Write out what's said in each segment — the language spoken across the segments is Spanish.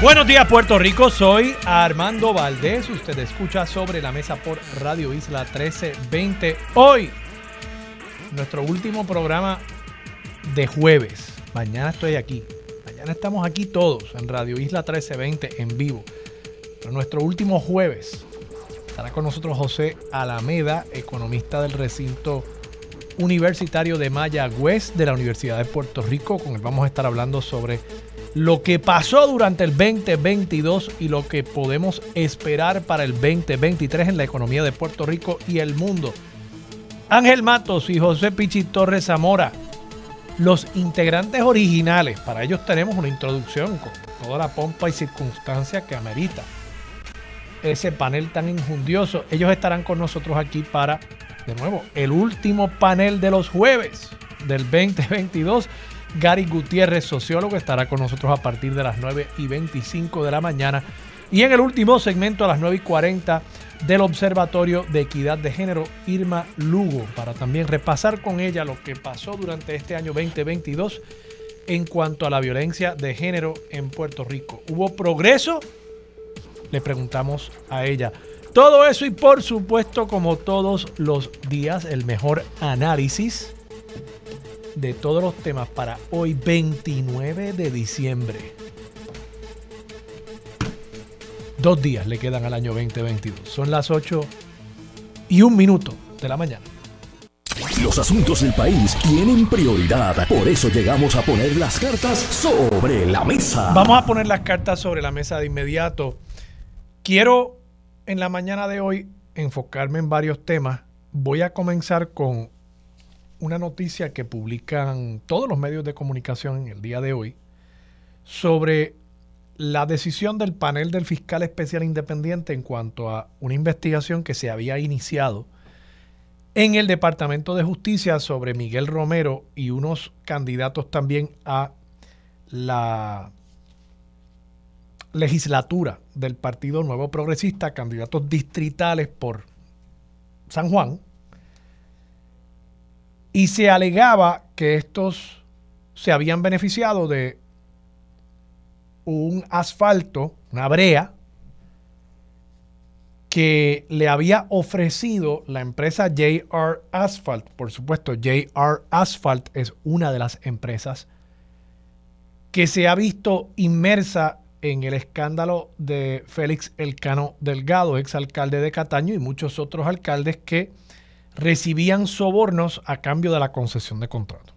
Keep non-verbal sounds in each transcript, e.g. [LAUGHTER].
Buenos días Puerto Rico, soy Armando Valdés, usted escucha sobre la mesa por Radio Isla 1320. Hoy, nuestro último programa de jueves. Mañana estoy aquí, mañana estamos aquí todos en Radio Isla 1320 en vivo. Pero nuestro último jueves estará con nosotros José Alameda, economista del recinto universitario de Mayagüez de la Universidad de Puerto Rico. Con él vamos a estar hablando sobre lo que pasó durante el 2022 y lo que podemos esperar para el 2023 en la economía de Puerto Rico y el mundo. Ángel Matos y José Pichi Torres Zamora, los integrantes originales, para ellos tenemos una introducción con toda la pompa y circunstancia que amerita ese panel tan injundioso. Ellos estarán con nosotros aquí para, de nuevo, el último panel de los jueves del 2022 Gary Gutiérrez, sociólogo, estará con nosotros a partir de las 9 y 25 de la mañana. Y en el último segmento a las 9 y 40 del Observatorio de Equidad de Género, Irma Lugo, para también repasar con ella lo que pasó durante este año 2022 en cuanto a la violencia de género en Puerto Rico. ¿Hubo progreso? Le preguntamos a ella. Todo eso y por supuesto, como todos los días, el mejor análisis de todos los temas para hoy 29 de diciembre. Dos días le quedan al año 2022. Son las 8 y un minuto de la mañana. Los asuntos del país tienen prioridad. Por eso llegamos a poner las cartas sobre la mesa. Vamos a poner las cartas sobre la mesa de inmediato. Quiero en la mañana de hoy enfocarme en varios temas. Voy a comenzar con una noticia que publican todos los medios de comunicación en el día de hoy sobre la decisión del panel del fiscal especial independiente en cuanto a una investigación que se había iniciado en el Departamento de Justicia sobre Miguel Romero y unos candidatos también a la legislatura del Partido Nuevo Progresista, candidatos distritales por San Juan, y se alegaba que estos se habían beneficiado de un asfalto, una brea, que le había ofrecido la empresa JR Asphalt. Por supuesto, JR Asphalt es una de las empresas que se ha visto inmersa en el escándalo de Félix Elcano Delgado, exalcalde de Cataño, y muchos otros alcaldes que recibían sobornos a cambio de la concesión de contrato.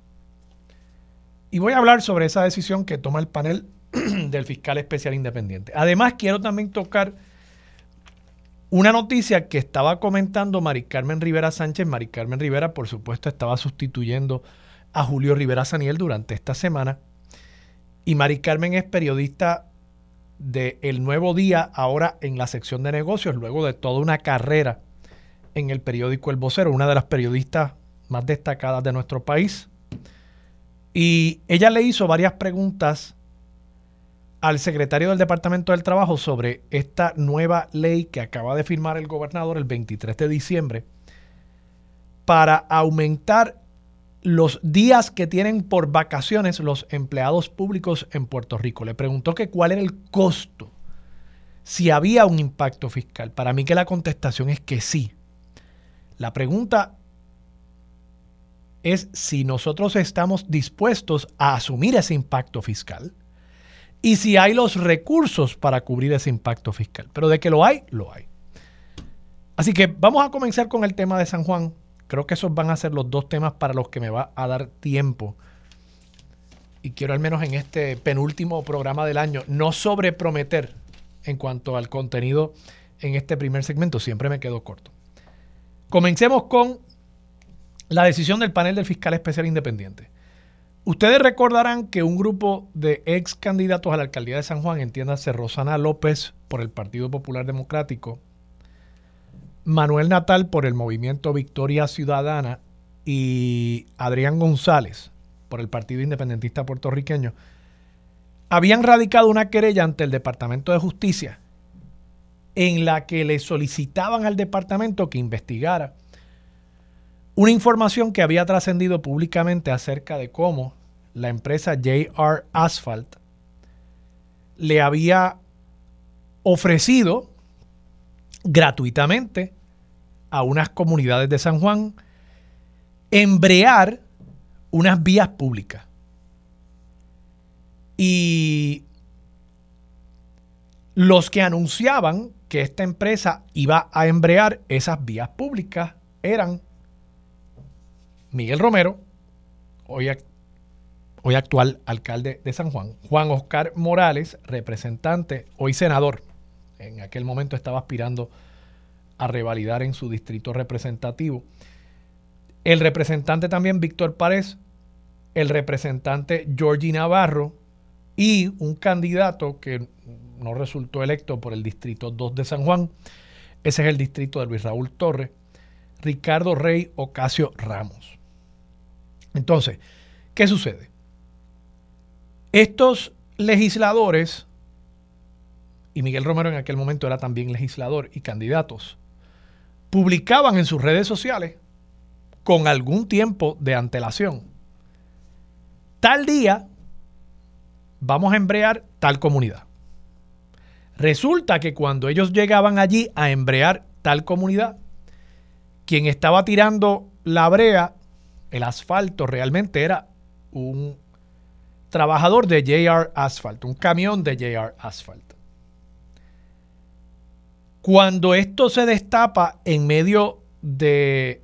Y voy a hablar sobre esa decisión que toma el panel [CLEARS THROAT] del fiscal especial independiente. Además, quiero también tocar una noticia que estaba comentando Mari Carmen Rivera Sánchez. Mari Carmen Rivera, por supuesto, estaba sustituyendo a Julio Rivera Saniel durante esta semana. Y Mari Carmen es periodista de El Nuevo Día, ahora en la sección de negocios, luego de toda una carrera en el periódico El Vocero, una de las periodistas más destacadas de nuestro país. Y ella le hizo varias preguntas al secretario del Departamento del Trabajo sobre esta nueva ley que acaba de firmar el gobernador el 23 de diciembre para aumentar los días que tienen por vacaciones los empleados públicos en Puerto Rico. Le preguntó que cuál era el costo, si había un impacto fiscal. Para mí que la contestación es que sí. La pregunta es si nosotros estamos dispuestos a asumir ese impacto fiscal y si hay los recursos para cubrir ese impacto fiscal. Pero de que lo hay, lo hay. Así que vamos a comenzar con el tema de San Juan. Creo que esos van a ser los dos temas para los que me va a dar tiempo. Y quiero al menos en este penúltimo programa del año no sobreprometer en cuanto al contenido en este primer segmento. Siempre me quedo corto. Comencemos con la decisión del panel del fiscal especial independiente. Ustedes recordarán que un grupo de ex candidatos a la alcaldía de San Juan, entiéndase Rosana López por el Partido Popular Democrático, Manuel Natal por el movimiento Victoria Ciudadana y Adrián González por el Partido Independentista Puertorriqueño habían radicado una querella ante el Departamento de Justicia en la que le solicitaban al departamento que investigara una información que había trascendido públicamente acerca de cómo la empresa JR Asphalt le había ofrecido gratuitamente a unas comunidades de San Juan embrear unas vías públicas. Y los que anunciaban que esta empresa iba a embrear esas vías públicas eran Miguel Romero, hoy, hoy actual alcalde de San Juan, Juan Oscar Morales, representante, hoy senador, en aquel momento estaba aspirando a revalidar en su distrito representativo, el representante también Víctor Párez, el representante Georgie Navarro y un candidato que no resultó electo por el distrito 2 de San Juan, ese es el distrito de Luis Raúl Torres, Ricardo Rey Ocasio Ramos. Entonces, ¿qué sucede? Estos legisladores, y Miguel Romero en aquel momento era también legislador y candidatos, publicaban en sus redes sociales con algún tiempo de antelación. Tal día vamos a embrear tal comunidad. Resulta que cuando ellos llegaban allí a embrear tal comunidad, quien estaba tirando la brea, el asfalto, realmente era un trabajador de JR Asphalt, un camión de JR Asphalt. Cuando esto se destapa en medio de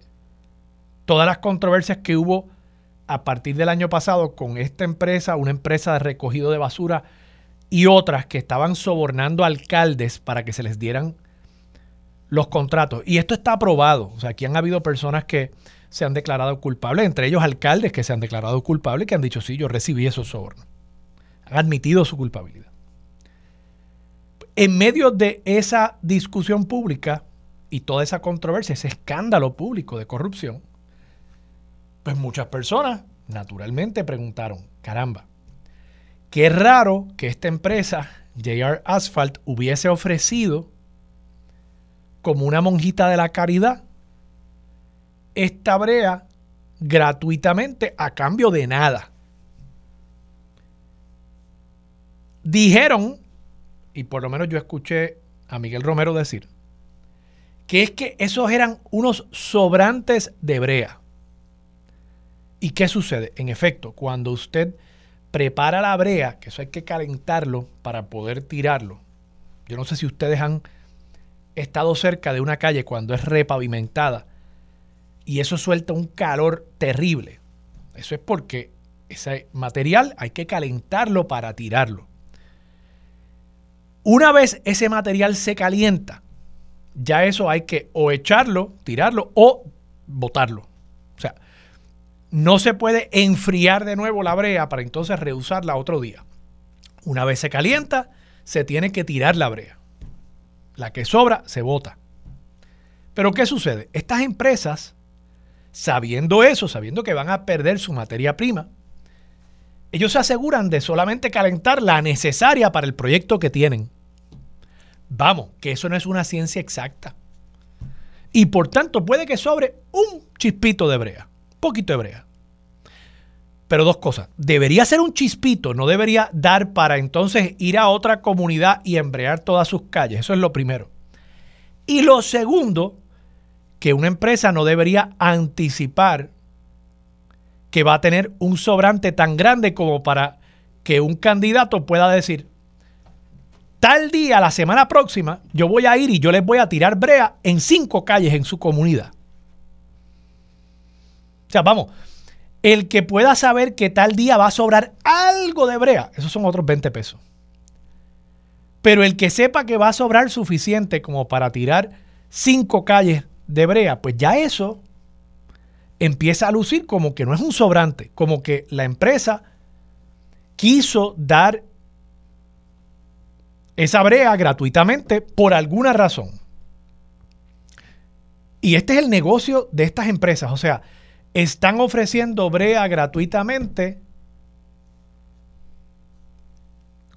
todas las controversias que hubo a partir del año pasado con esta empresa, una empresa de recogido de basura y otras que estaban sobornando alcaldes para que se les dieran los contratos. Y esto está aprobado. O sea, aquí han habido personas que se han declarado culpables, entre ellos alcaldes que se han declarado culpables y que han dicho, sí, yo recibí esos sobornos. Han admitido su culpabilidad. En medio de esa discusión pública y toda esa controversia, ese escándalo público de corrupción, pues muchas personas naturalmente preguntaron, caramba, qué raro que esta empresa, JR Asphalt, hubiese ofrecido como una monjita de la caridad esta brea gratuitamente a cambio de nada. Dijeron, y por lo menos yo escuché a Miguel Romero decir, que es que esos eran unos sobrantes de brea. ¿Y qué sucede? En efecto, cuando usted prepara la brea, que eso hay que calentarlo para poder tirarlo. Yo no sé si ustedes han estado cerca de una calle cuando es repavimentada y eso suelta un calor terrible. Eso es porque ese material hay que calentarlo para tirarlo. Una vez ese material se calienta, ya eso hay que o echarlo, tirarlo o botarlo. O sea, no se puede enfriar de nuevo la brea para entonces reusarla otro día. Una vez se calienta, se tiene que tirar la brea. La que sobra se bota. Pero ¿qué sucede? Estas empresas, sabiendo eso, sabiendo que van a perder su materia prima, ellos se aseguran de solamente calentar la necesaria para el proyecto que tienen. Vamos, que eso no es una ciencia exacta. Y por tanto puede que sobre un chispito de brea poquito hebrea. Pero dos cosas. Debería ser un chispito, no debería dar para entonces ir a otra comunidad y embrear todas sus calles. Eso es lo primero. Y lo segundo, que una empresa no debería anticipar que va a tener un sobrante tan grande como para que un candidato pueda decir, tal día, la semana próxima, yo voy a ir y yo les voy a tirar brea en cinco calles en su comunidad. O sea, vamos, el que pueda saber que tal día va a sobrar algo de brea, esos son otros 20 pesos. Pero el que sepa que va a sobrar suficiente como para tirar cinco calles de brea, pues ya eso empieza a lucir como que no es un sobrante, como que la empresa quiso dar esa brea gratuitamente por alguna razón. Y este es el negocio de estas empresas. O sea, están ofreciendo brea gratuitamente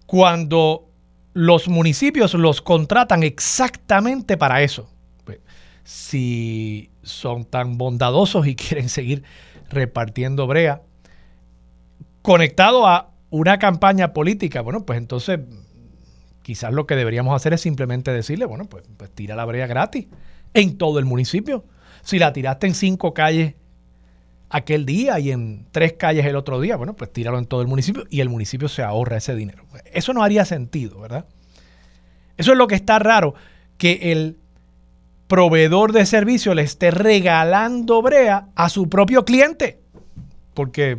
cuando los municipios los contratan exactamente para eso. Pues, si son tan bondadosos y [LAUGHS] quieren seguir repartiendo brea, conectado a una campaña política, bueno, pues entonces quizás lo que deberíamos hacer es simplemente decirle, bueno, pues, pues tira la brea gratis en todo el municipio. Si la tiraste en cinco calles aquel día y en tres calles el otro día, bueno, pues tíralo en todo el municipio y el municipio se ahorra ese dinero. Eso no haría sentido, ¿verdad? Eso es lo que está raro, que el proveedor de servicio le esté regalando brea a su propio cliente. Porque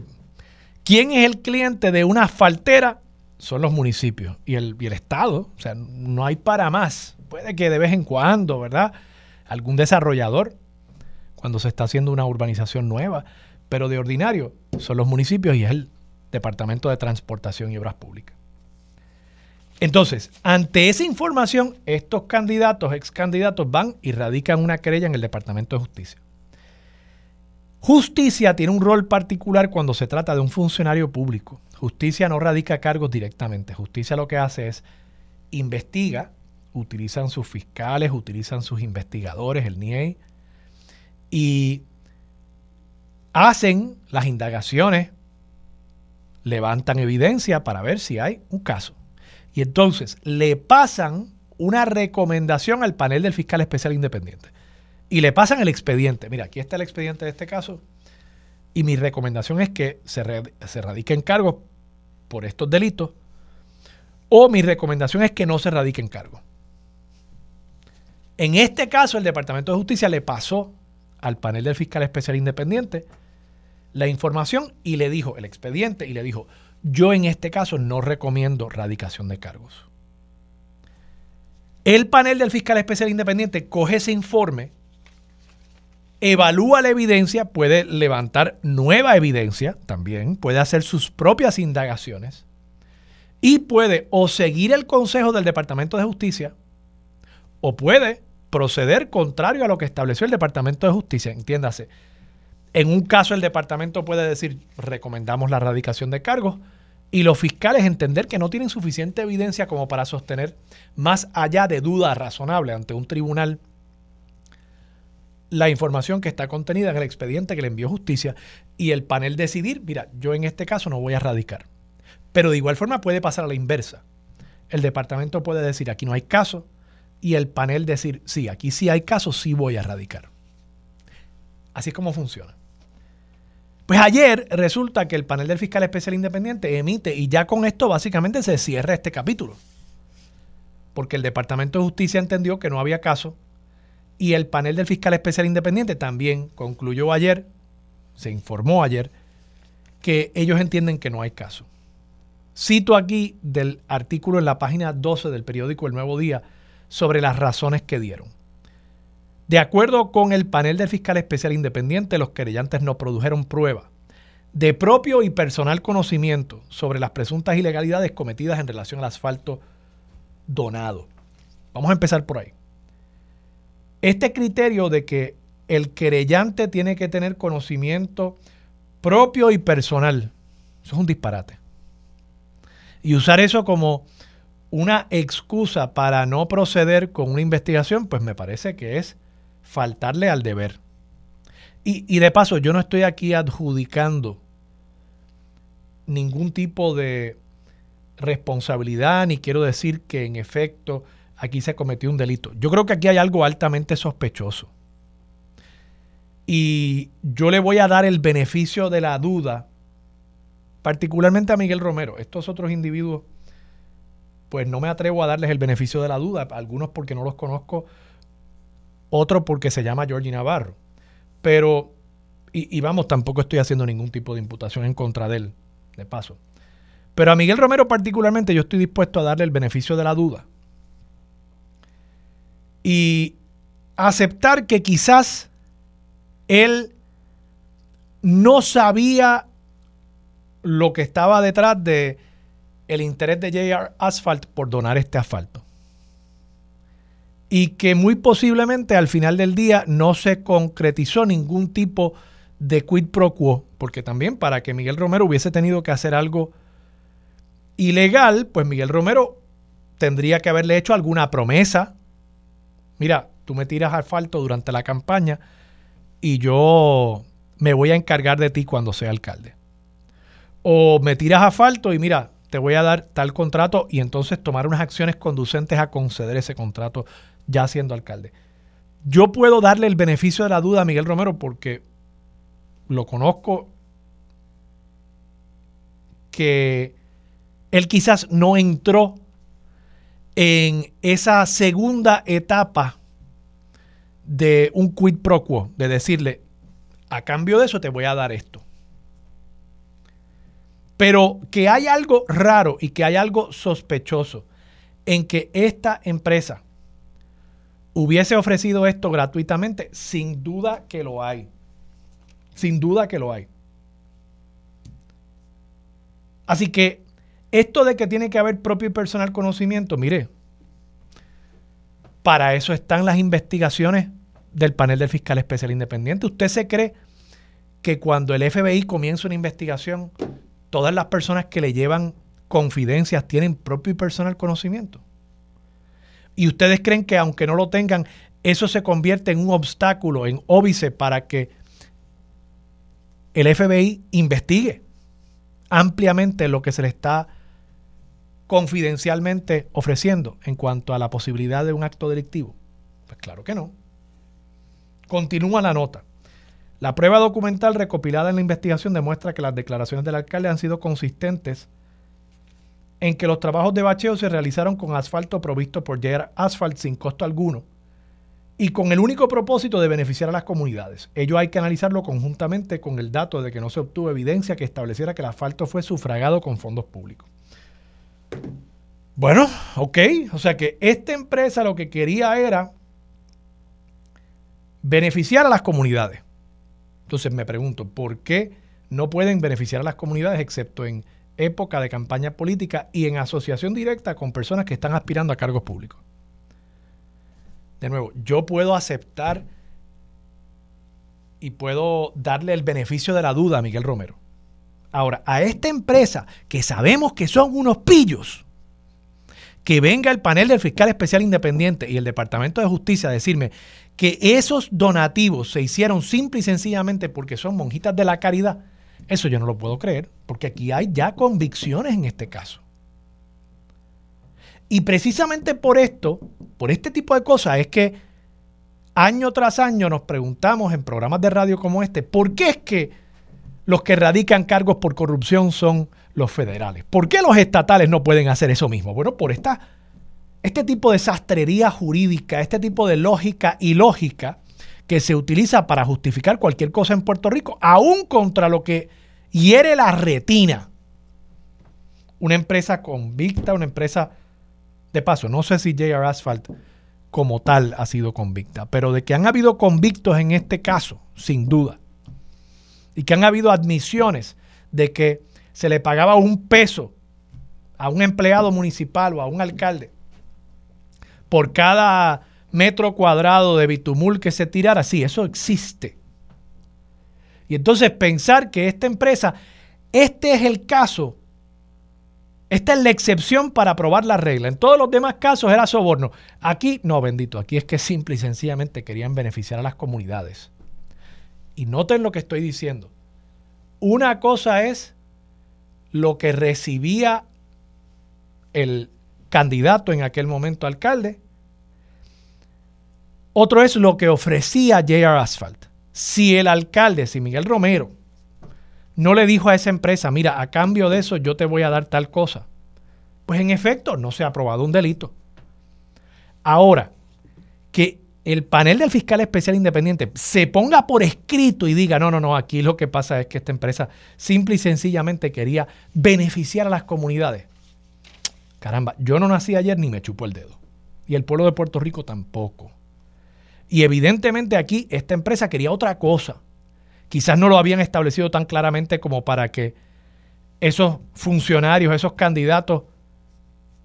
¿quién es el cliente de una faltera? Son los municipios y el, y el Estado. O sea, no hay para más. Puede que de vez en cuando, ¿verdad? Algún desarrollador cuando se está haciendo una urbanización nueva, pero de ordinario son los municipios y es el Departamento de Transportación y Obras Públicas. Entonces, ante esa información, estos candidatos, ex candidatos, van y radican una querella en el Departamento de Justicia. Justicia tiene un rol particular cuando se trata de un funcionario público. Justicia no radica cargos directamente. Justicia lo que hace es investiga, utilizan sus fiscales, utilizan sus investigadores, el NIE, y hacen las indagaciones, levantan evidencia para ver si hay un caso. Y entonces le pasan una recomendación al panel del fiscal especial independiente. Y le pasan el expediente. Mira, aquí está el expediente de este caso. Y mi recomendación es que se, se radiquen cargos por estos delitos. O mi recomendación es que no se radiquen cargos. En este caso, el Departamento de Justicia le pasó al panel del fiscal especial independiente la información y le dijo el expediente y le dijo, yo en este caso no recomiendo radicación de cargos. El panel del fiscal especial independiente coge ese informe, evalúa la evidencia, puede levantar nueva evidencia también, puede hacer sus propias indagaciones y puede o seguir el consejo del Departamento de Justicia o puede proceder contrario a lo que estableció el Departamento de Justicia. Entiéndase, en un caso el departamento puede decir, recomendamos la erradicación de cargos, y los fiscales entender que no tienen suficiente evidencia como para sostener, más allá de duda razonable ante un tribunal, la información que está contenida en el expediente que le envió justicia y el panel decidir, mira, yo en este caso no voy a radicar. Pero de igual forma puede pasar a la inversa. El departamento puede decir, aquí no hay caso, y el panel decir, sí, aquí sí hay caso, sí voy a radicar. Así es como funciona. Pues ayer resulta que el panel del fiscal especial independiente emite y ya con esto básicamente se cierra este capítulo. Porque el Departamento de Justicia entendió que no había caso y el panel del fiscal especial independiente también concluyó ayer, se informó ayer, que ellos entienden que no hay caso. Cito aquí del artículo en la página 12 del periódico El Nuevo Día sobre las razones que dieron. De acuerdo con el panel del fiscal especial independiente, los querellantes no produjeron prueba de propio y personal conocimiento sobre las presuntas ilegalidades cometidas en relación al asfalto donado. Vamos a empezar por ahí. Este criterio de que el querellante tiene que tener conocimiento propio y personal, eso es un disparate. Y usar eso como una excusa para no proceder con una investigación, pues me parece que es faltarle al deber. Y, de paso, yo no estoy aquí adjudicando ningún tipo de responsabilidad, ni quiero decir que en efecto aquí se cometió un delito. Yo creo que aquí hay algo altamente sospechoso. Y yo le voy a dar el beneficio de la duda, particularmente a Miguel Romero. Estos otros individuos pues no me atrevo a darles el beneficio de la duda, algunos porque no los conozco, otros porque se llama Georgie Navarro. Pero, y, vamos, tampoco estoy haciendo ningún tipo de imputación en contra de él, de paso. Pero a Miguel Romero particularmente yo estoy dispuesto a darle el beneficio de la duda. Y aceptar que quizás él no sabía lo que estaba detrás de el interés de JR Asphalt por donar este asfalto. y que muy posiblemente al final del día no se concretizó ningún tipo de quid pro quo, porque también para que Miguel Romero hubiese tenido que hacer algo ilegal, pues Miguel Romero tendría que haberle hecho alguna promesa. Mira, tú me tiras asfalto durante la campaña y yo me voy a encargar de ti cuando sea alcalde. O me tiras asfalto y mira, te voy a dar tal contrato y entonces tomar unas acciones conducentes a conceder ese contrato ya siendo alcalde. Yo puedo darle el beneficio de la duda a Miguel Romero porque lo conozco que él quizás no entró en esa segunda etapa de un quid pro quo, de decirle, a cambio de eso te voy a dar esto. Pero que hay algo raro y que hay algo sospechoso en que esta empresa hubiese ofrecido esto gratuitamente, sin duda que lo hay. Sin duda que lo hay. Así que esto de que tiene que haber propio y personal conocimiento, mire, para eso están las investigaciones del panel del fiscal especial independiente. ¿Usted se cree que cuando el FBI comienza una investigación, todas las personas que le llevan confidencias tienen propio y personal conocimiento? ¿Y ustedes creen que aunque no lo tengan, eso se convierte en un obstáculo, en óbice para que el FBI investigue ampliamente lo que se le está confidencialmente ofreciendo en cuanto a la posibilidad de un acto delictivo? Pues claro que no. Continúa la nota. La prueba documental recopilada en la investigación demuestra que las declaraciones del alcalde han sido consistentes en que los trabajos de bacheo se realizaron con asfalto provisto por JR Asphalt sin costo alguno y con el único propósito de beneficiar a las comunidades. Ello hay que analizarlo conjuntamente con el dato de que no se obtuvo evidencia que estableciera que el asfalto fue sufragado con fondos públicos. Bueno, ok. O sea que esta empresa lo que quería era beneficiar a las comunidades. Entonces me pregunto, ¿por qué no pueden beneficiar a las comunidades excepto en época de campaña política y en asociación directa con personas que están aspirando a cargos públicos? De nuevo, yo puedo aceptar y puedo darle el beneficio de la duda a Miguel Romero. Ahora, a esta empresa que sabemos que son unos pillos, que venga el panel del fiscal especial independiente y el Departamento de Justicia a decirme que esos donativos se hicieron simple y sencillamente porque son monjitas de la caridad, eso yo no lo puedo creer, porque aquí hay ya convicciones en este caso. Y precisamente por esto, por este tipo de cosas, es que año tras año nos preguntamos en programas de radio como este, ¿por qué es que los que radican cargos por corrupción son los federales. ¿Por qué los estatales no pueden hacer eso mismo? Bueno, por esta, este tipo de sastrería jurídica, este tipo de lógica ilógica que se utiliza para justificar cualquier cosa en Puerto Rico, aún contra lo que hiere la retina. Una empresa convicta, una empresa de paso, no sé si JR Asphalt como tal ha sido convicta, pero de que han habido convictos en este caso, sin duda y que han habido admisiones de que se le pagaba un peso a un empleado municipal o a un alcalde por cada metro cuadrado de bitumul que se tirara. Sí, eso existe. Y entonces pensar que esta empresa, este es el caso, esta es la excepción para aprobar la regla. En todos los demás casos era soborno. Aquí, no, bendito, aquí es que simple y sencillamente querían beneficiar a las comunidades. Y noten lo que estoy diciendo. Una cosa es lo que recibía el candidato en aquel momento alcalde. Otro es lo que ofrecía JR Asphalt. Si el alcalde, si Miguel Romero, no le dijo a esa empresa, mira, a cambio de eso yo te voy a dar tal cosa, pues en efecto no se ha aprobado un delito. Ahora, que el panel del fiscal especial independiente se ponga por escrito y diga, no, no, no, aquí lo que pasa es que esta empresa simple y sencillamente quería beneficiar a las comunidades. Caramba, yo no nací ayer ni me chupo el dedo. Y el pueblo de Puerto Rico tampoco. Y evidentemente aquí esta empresa quería otra cosa. Quizás no lo habían establecido tan claramente como para que esos funcionarios, esos candidatos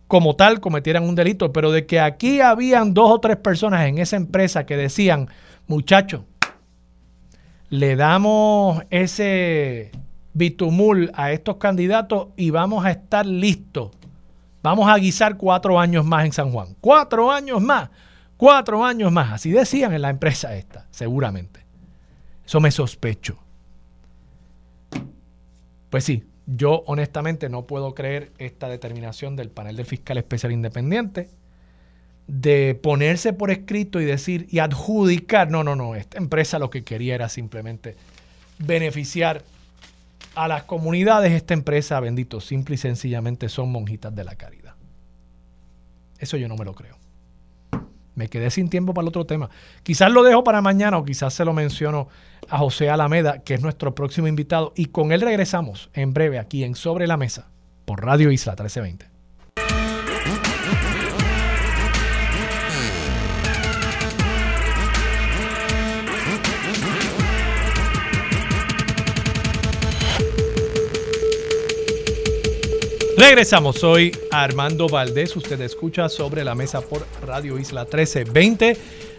como tal cometieran un delito, pero de que aquí habían dos o tres personas en esa empresa que decían, muchachos, le damos ese bitumul a estos candidatos y vamos a estar listos. Vamos a guisar cuatro años más en San Juan. Cuatro años más. Cuatro años más. Así decían en la empresa esta, seguramente. Eso me sospecho. Pues sí, yo honestamente no puedo creer esta determinación del panel del fiscal especial independiente de ponerse por escrito y decir y adjudicar, no, no, no, esta empresa lo que quería era simplemente beneficiar a las comunidades, esta empresa, bendito, simple y sencillamente son monjitas de la caridad. Eso yo no me lo creo. Me quedé sin tiempo para el otro tema. Quizás lo dejo para mañana o quizás se lo menciono a José Alameda, que es nuestro próximo invitado, y con él regresamos en breve aquí en Sobre la Mesa por Radio Isla 1320. Regresamos, soy Armando Valdés, usted escucha sobre la mesa por Radio Isla 1320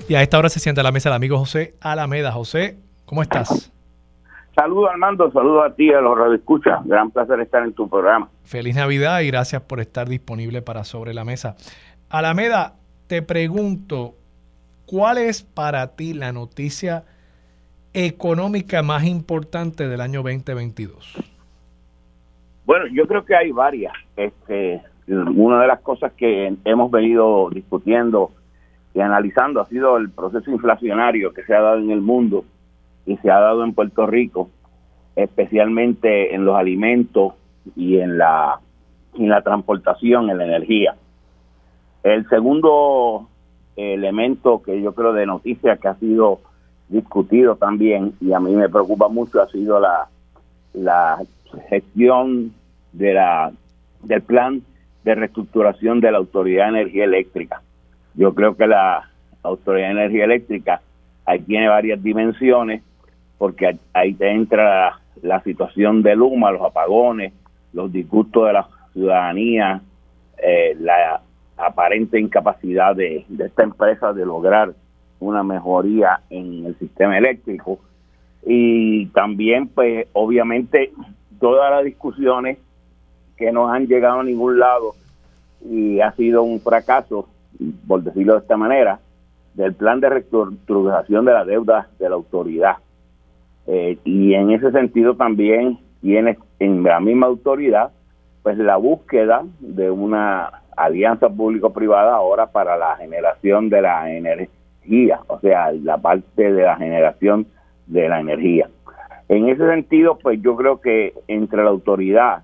y a esta hora se sienta a la mesa el amigo José Alameda. José, ¿cómo estás? Saludos Armando, saludos a ti, a los radioescuchas. Gran placer estar en tu programa. Feliz Navidad y gracias por estar disponible para Sobre la Mesa. Alameda, te pregunto, ¿cuál es para ti la noticia económica más importante del año 2022? Bueno, yo creo que hay varias. Este, una de las cosas que hemos venido discutiendo y analizando ha sido el proceso inflacionario que se ha dado en el mundo y se ha dado en Puerto Rico, especialmente en los alimentos y en la, en la transportación, en la energía. El segundo elemento que yo creo de noticia que ha sido discutido también y a mí me preocupa mucho ha sido la, la gestión de la del plan de reestructuración de la Autoridad de Energía Eléctrica. Yo creo que la Autoridad de Energía Eléctrica ahí tiene varias dimensiones porque ahí te entra la, situación de Luma, los apagones, los disgustos de la ciudadanía, eh, la aparente incapacidad de, de esta empresa de lograr una mejoría en el sistema eléctrico y también pues obviamente todas las discusiones que no han llegado a ningún lado y ha sido un fracaso, por decirlo de esta manera, del plan de reestructuración de la deuda de la autoridad. Eh, y en ese sentido también tiene en la misma autoridad pues la búsqueda de una alianza público-privada ahora para la generación de la energía, o sea, la parte de la generación de la energía. En ese sentido, pues yo creo que entre la autoridad,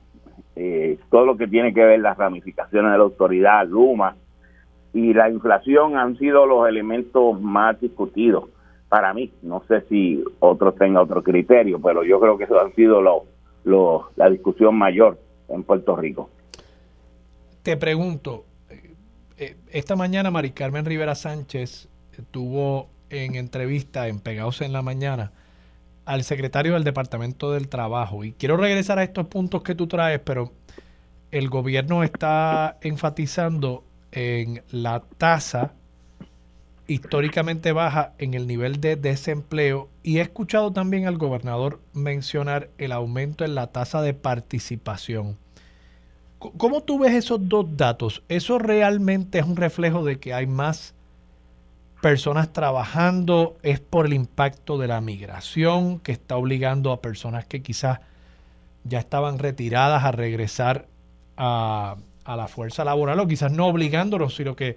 eh, todo lo que tiene que ver las ramificaciones de la autoridad, Luma y la inflación han sido los elementos más discutidos para mí. No sé si otros tengan otro criterio, pero yo creo que eso ha sido lo, la discusión mayor en Puerto Rico. Te pregunto, eh, eh, esta mañana Mari Carmen Rivera Sánchez tuvo en entrevista en Pegados en la Mañana al secretario del Departamento del Trabajo. Y quiero regresar a estos puntos que tú traes, pero el gobierno está enfatizando en la tasa históricamente baja en el nivel de desempleo y he escuchado también al gobernador mencionar el aumento en la tasa de participación. ¿Cómo tú ves esos dos datos? ¿Eso realmente es un reflejo de que hay más personas trabajando, es por el impacto de la migración que está obligando a personas que quizás ya estaban retiradas a regresar a, la fuerza laboral o quizás no obligándolos, sino que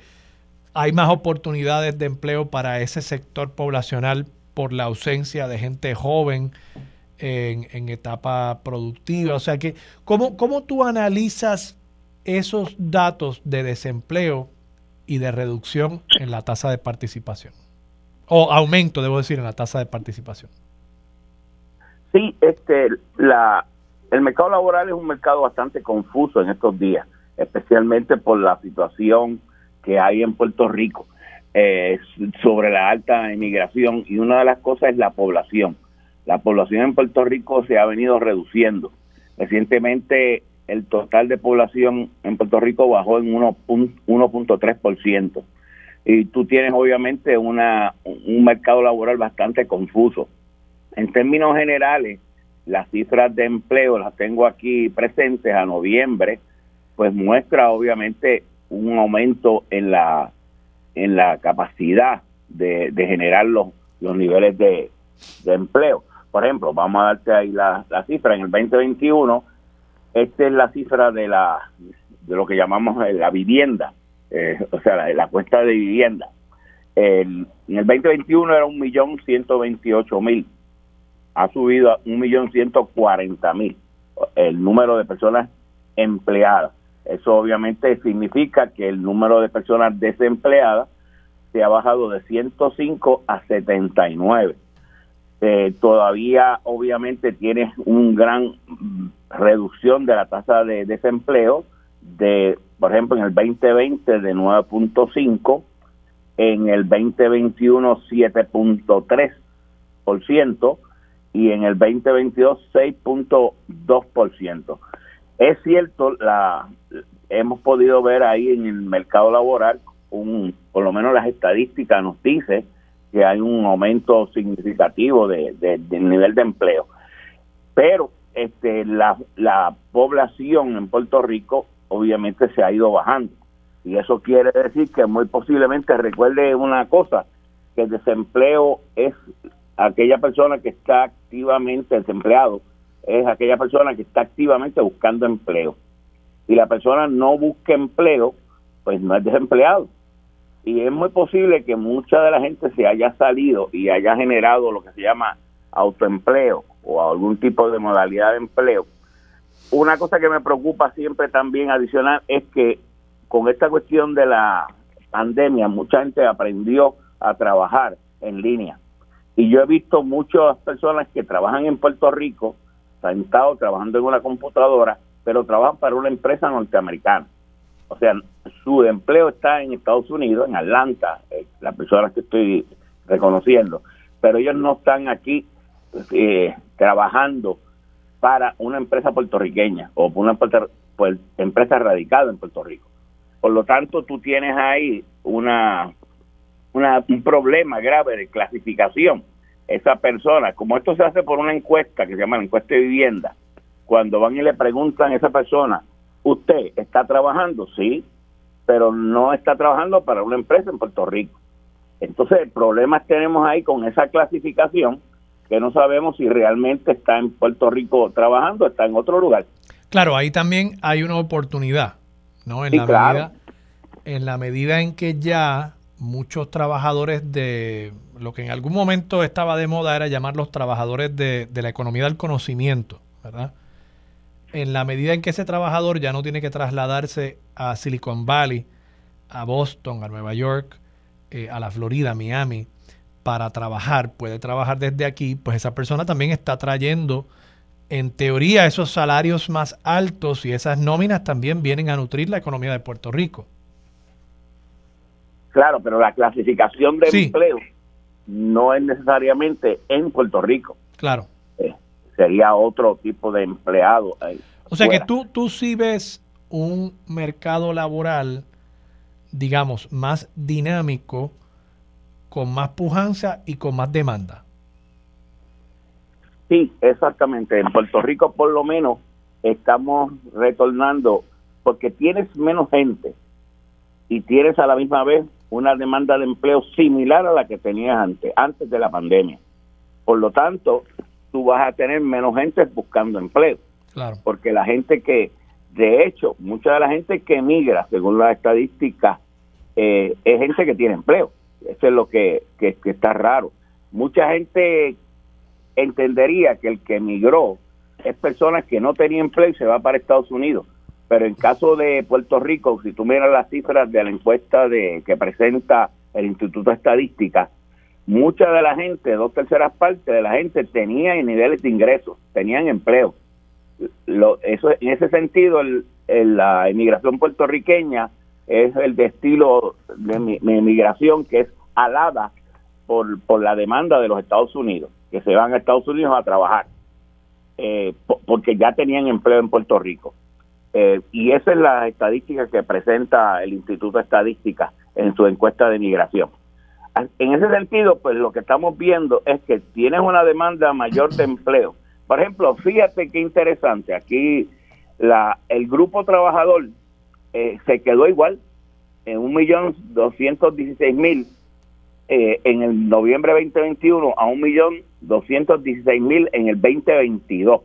hay más oportunidades de empleo para ese sector poblacional por la ausencia de gente joven en, en etapa productiva. O sea que, ¿cómo, ¿cómo tú analizas esos datos de desempleo y de reducción en la tasa de participación. O aumento, debo decir, en la tasa de participación. Sí, este, la, el mercado laboral es un mercado bastante confuso en estos días, especialmente por la situación que hay en Puerto Rico eh, sobre la alta inmigración y una de las cosas es la población. La población en Puerto Rico se ha venido reduciendo. Recientemente el total de población en Puerto Rico bajó en 1.3%. Y tú tienes obviamente una, un mercado laboral bastante confuso. En términos generales, las cifras de empleo las tengo aquí presentes a noviembre, pues muestra obviamente un aumento en la en la capacidad de, generar los, los niveles de, empleo. Por ejemplo, vamos a darte ahí la, la cifra en el 2021 esta es la cifra de la de lo que llamamos eh, la vivienda, eh, o sea, la, la, cuesta de vivienda. en el 2021 era un millón ciento veintiocho mil, ha subido a un millón ciento cuarenta mil el número de personas empleadas. Eso obviamente significa que el número de personas desempleadas se ha bajado de 105 a 79. Eh, todavía obviamente tiene un gran reducción de la tasa de desempleo de, por ejemplo, en el 2020 de 9.5, en el 2021 7.3% y en el 2022 6.2%. Es cierto, la hemos podido ver ahí en el mercado laboral, un, por lo menos las estadísticas nos dice que hay un aumento significativo de, del nivel de empleo. Pero este, la, la población en Puerto Rico obviamente se ha ido bajando. Y eso quiere decir que muy posiblemente recuerde una cosa, que el desempleo es aquella persona que está activamente desempleado, es aquella persona que está activamente buscando empleo. Si la persona no busca empleo, pues no es desempleado. Y es muy posible que mucha de la gente se haya salido y haya generado lo que se llama autoempleo o algún tipo de modalidad de empleo. Una cosa que me preocupa siempre también adicional es que con esta cuestión de la pandemia mucha gente aprendió a trabajar en línea. Y yo he visto muchas personas que trabajan en Puerto Rico, estado trabajando en una computadora, pero trabajan para una empresa norteamericana. O sea, su empleo está en Estados Unidos, en Atlanta, eh, las personas que estoy reconociendo, pero ellos no están aquí eh, trabajando para una empresa puertorriqueña o una pues, empresa radicada en Puerto Rico. Por lo tanto, tú tienes ahí una, una, un problema grave de clasificación. Esa persona, como esto se hace por una encuesta que se llama la encuesta de vivienda, cuando van y le preguntan a esa persona, ¿usted está trabajando? Sí, pero no está trabajando para una empresa en Puerto Rico. Entonces, problemas tenemos ahí con esa clasificación que no sabemos si realmente está en Puerto Rico trabajando, está en otro lugar. Claro, ahí también hay una oportunidad, ¿no? En, la, medida, en la medida en que ya muchos trabajadores de lo que en algún momento estaba de moda era llamar los trabajadores de, de la economía del conocimiento, ¿verdad? En la medida en que ese trabajador ya no tiene que trasladarse a Silicon Valley, a Boston, a Nueva York, eh, a la Florida, Miami, para trabajar, puede trabajar desde aquí, pues esa persona también está trayendo, en teoría, esos salarios más altos y esas nóminas también vienen a nutrir la economía de Puerto Rico. Claro, pero la clasificación de empleo no es necesariamente en Puerto Rico. Claro. Sería otro tipo de empleado. o sea que tú, tú sí ves un mercado laboral, digamos, más dinámico con más pujanza y con más demanda. Sí, exactamente. En Puerto Rico por lo menos estamos retornando porque tienes menos gente y tienes a la misma vez una demanda de empleo similar a la que tenías antes, antes de la pandemia. Por lo tanto, tú vas a tener menos gente buscando empleo. Claro. Porque la gente que, de hecho, mucha de la gente que emigra, según las estadísticas, eh, es gente que tiene empleo. Eso es lo que, está raro. Mucha gente entendería que el que emigró es personas que no tenían empleo y se va para Estados Unidos. Pero en caso de Puerto Rico, si tú miras las cifras de la encuesta de que presenta el Instituto de Estadística, mucha de la gente, dos terceras partes de la gente tenían niveles de ingresos, tenían empleo. Lo, eso en ese sentido, la inmigración puertorriqueña es el de estilo de mi, inmigración que es alada por, la demanda de los Estados Unidos, que se van a Estados Unidos a trabajar, eh, porque ya tenían empleo en Puerto Rico. Eh, y esa es la estadística que presenta el Instituto de Estadística en su encuesta de migración. En ese sentido, pues lo que estamos viendo es que tienes una demanda mayor de empleo. Por ejemplo, fíjate qué interesante, aquí la, el grupo trabajador eh, se quedó igual en un millón doscientos dieciséis mil eh, en el noviembre 2021 a un millón doscientos dieciséis mil en el 2022.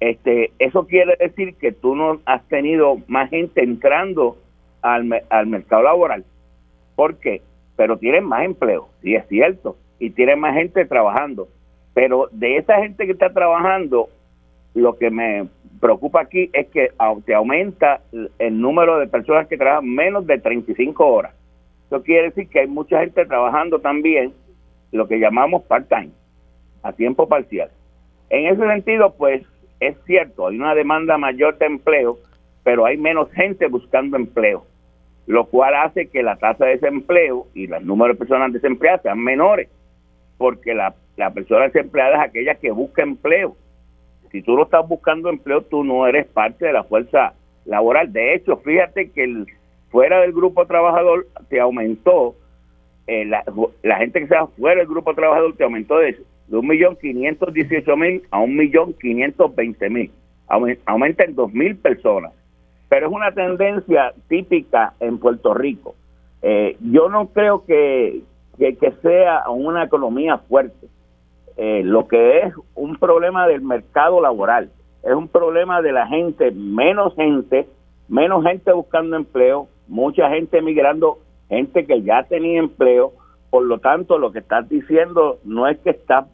Este, eso quiere decir que tú no has tenido más gente entrando al, al mercado laboral. ¿Por qué? Pero tienes más empleo, sí es cierto, y tienes más gente trabajando. Pero de esa gente que está trabajando, lo que me preocupa aquí es que te aumenta el número de personas que trabajan menos de 35 horas. Eso quiere decir que hay mucha gente trabajando también lo que llamamos part-time, a tiempo parcial. En ese sentido, pues es cierto, hay una demanda mayor de empleo, pero hay menos gente buscando empleo, lo cual hace que la tasa de desempleo y el número de personas desempleadas sean menores, porque la, la persona desempleada es aquella que busca empleo si tú no estás buscando empleo, tú no eres parte de la fuerza laboral. De hecho, fíjate que el, fuera del grupo trabajador te aumentó, eh, la, gente que sea fuera del grupo trabajador te aumentó de, de 1.518.000 a 1.520.000. Aumenta en 2.000 personas. Pero es una tendencia típica en Puerto Rico. Eh, yo no creo que, que sea una economía fuerte. Eh, lo que es un problema del mercado laboral, es un problema de la gente, menos gente, menos gente buscando empleo, mucha gente emigrando, gente que ya tenía empleo, por lo tanto lo que estás diciendo no es que está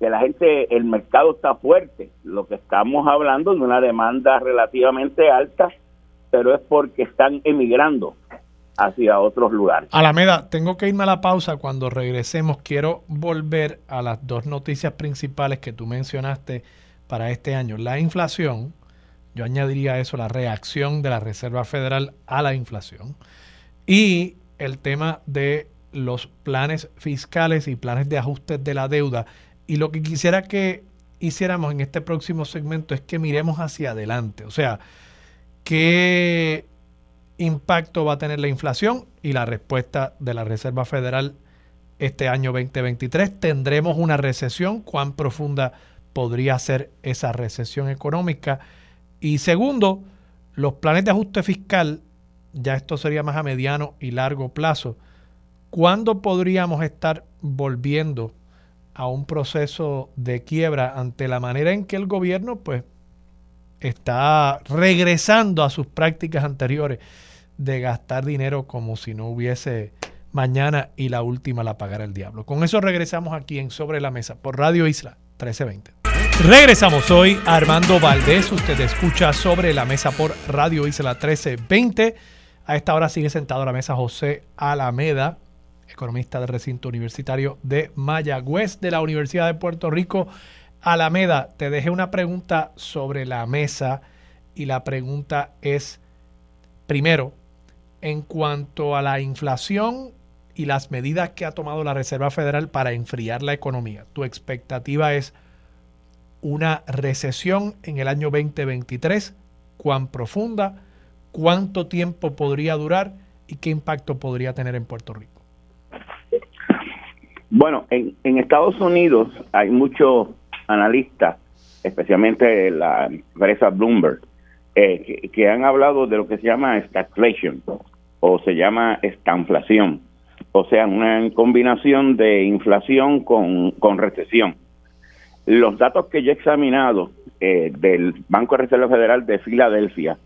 que la gente, el mercado está fuerte, lo que estamos hablando de una demanda relativamente alta, pero es porque están emigrando hacia otros lugares. Alameda, tengo que irme a la pausa. Cuando regresemos, quiero volver a las dos noticias principales que tú mencionaste para este año. La inflación, yo añadiría eso, la reacción de la Reserva Federal a la inflación. Y el tema de los planes fiscales y planes de ajustes de la deuda. Y lo que quisiera que hiciéramos en este próximo segmento es que miremos hacia adelante. O sea, que impacto va a tener la inflación y la respuesta de la Reserva Federal este año 2023. ¿Tendremos una recesión? ¿Cuán profunda podría ser esa recesión económica? Y segundo, los planes de ajuste fiscal, ya esto sería más a mediano y largo plazo. ¿Cuándo podríamos estar volviendo a un proceso de quiebra ante la manera en que el gobierno pues está regresando a sus prácticas anteriores de gastar dinero como si no hubiese mañana y la última la pagará el diablo. Con eso regresamos aquí en Sobre la Mesa por Radio Isla 1320. Regresamos hoy Armando Valdés. Usted escucha Sobre la Mesa por Radio Isla 1320. A esta hora sigue sentado a la mesa José Alameda, economista del recinto universitario de Mayagüez de la Universidad de Puerto Rico. Alameda, te dejé una pregunta sobre la mesa y la pregunta es, primero, en cuanto a la inflación y las medidas que ha tomado la Reserva Federal para enfriar la economía. Tu expectativa es una recesión en el año 2023, cuán profunda, cuánto tiempo podría durar y qué impacto podría tener en Puerto Rico. Bueno, en, Estados Unidos hay muchos analistas, especialmente la empresa Bloomberg, eh, que, han hablado de lo que se llama stagflation, o se llama estanflación, o sea, una combinación de inflación con, recesión. Los datos que yo he examinado eh, del Banco de Reserva Federal de Filadelfia,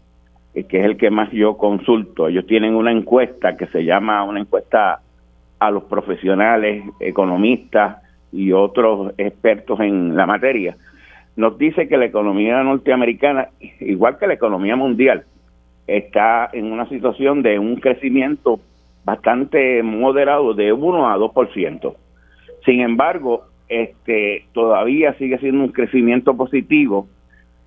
eh, que es el que más yo consulto, ellos tienen una encuesta que se llama una encuesta a los profesionales, economistas y otros expertos en la materia, nos dice que la economía norteamericana, igual que la economía mundial, está en una situación de un crecimiento bastante moderado de 1 a 2%. Sin embargo, este todavía sigue siendo un crecimiento positivo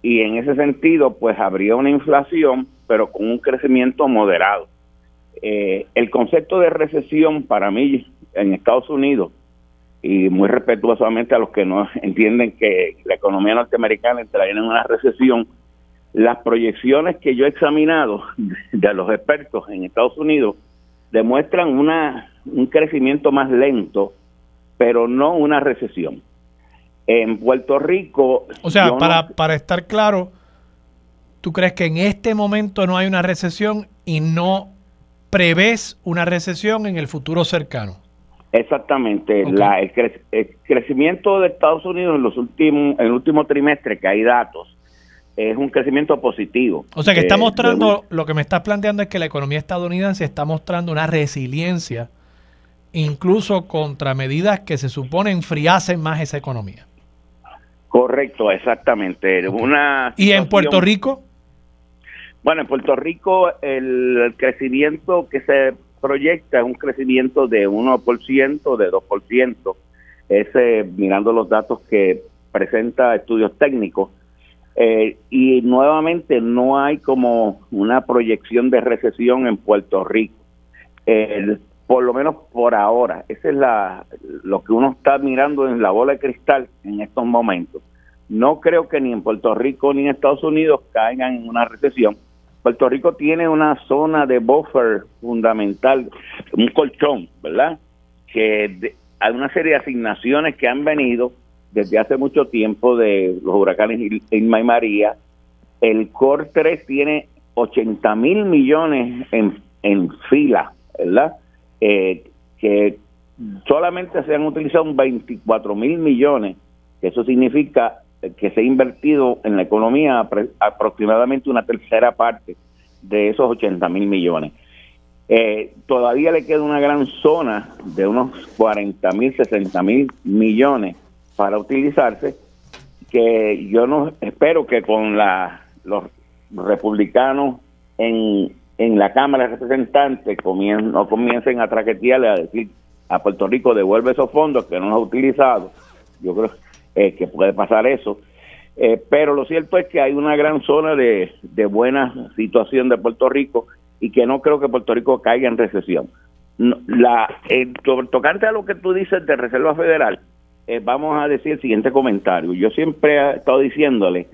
y en ese sentido pues habría una inflación pero con un crecimiento moderado. Eh, el concepto de recesión para mí en Estados Unidos y muy respetuosamente a los que no [LAUGHS] entienden que la economía norteamericana entraría en una recesión las proyecciones que yo he examinado [LAUGHS] de los expertos en Estados Unidos demuestran una, un crecimiento más lento, pero no una recesión. En Puerto Rico... O sea, para, para estar claro, ¿tú crees que en este momento no hay una recesión y no prevés una recesión en el futuro cercano? Exactamente. La, el, crecimiento de Estados Unidos en los últimos, en el último trimestre, que hay datos, es un crecimiento positivo. O sea que está mostrando, lo que me estás planteando es que la economía estadounidense está mostrando una resiliencia, incluso contra medidas que se supone enfriasen más esa economía. Correcto, exactamente. Una ¿Y en Puerto Rico? Bueno, en Puerto Rico el crecimiento que se proyecta un crecimiento de 1%, de 2%, ese, mirando los datos que presenta estudios técnicos. Eh, y nuevamente no hay como una proyección de recesión en Puerto Rico. por lo menos por ahora. Ese es la, lo que uno está mirando en la bola de cristal en estos momentos. No creo que ni en Puerto Rico ni en Estados Unidos caigan en una recesión. Puerto Rico tiene una zona de buffer fundamental, un colchón, ¿verdad? Que hay una serie de asignaciones que han venido desde hace mucho tiempo de los huracanes Irma y María. El COR 3 tiene 80 mil millones en, en fila, ¿verdad? Eh, que solamente se han utilizado 24 mil millones, eso significa que se ha invertido en la economía aproximadamente una tercera parte de esos 80 mil millones. Eh, todavía le queda una gran zona de unos 40 mil, 60 mil millones para utilizarse, que yo no espero que con la, los republicanos en, en la Cámara de Representantes comien, no comiencen a traquetearle a decir a Puerto Rico devuelve esos fondos que no los ha utilizado. Yo creo eh, que puede pasar eso. Eh, pero lo cierto es que hay una gran zona de, de buena situación de Puerto Rico y que no creo que Puerto Rico caiga en recesión. la, eh, tocante a lo que tú dices de Reserva Federal, eh, vamos a decir el siguiente comentario. Yo siempre he estado diciéndole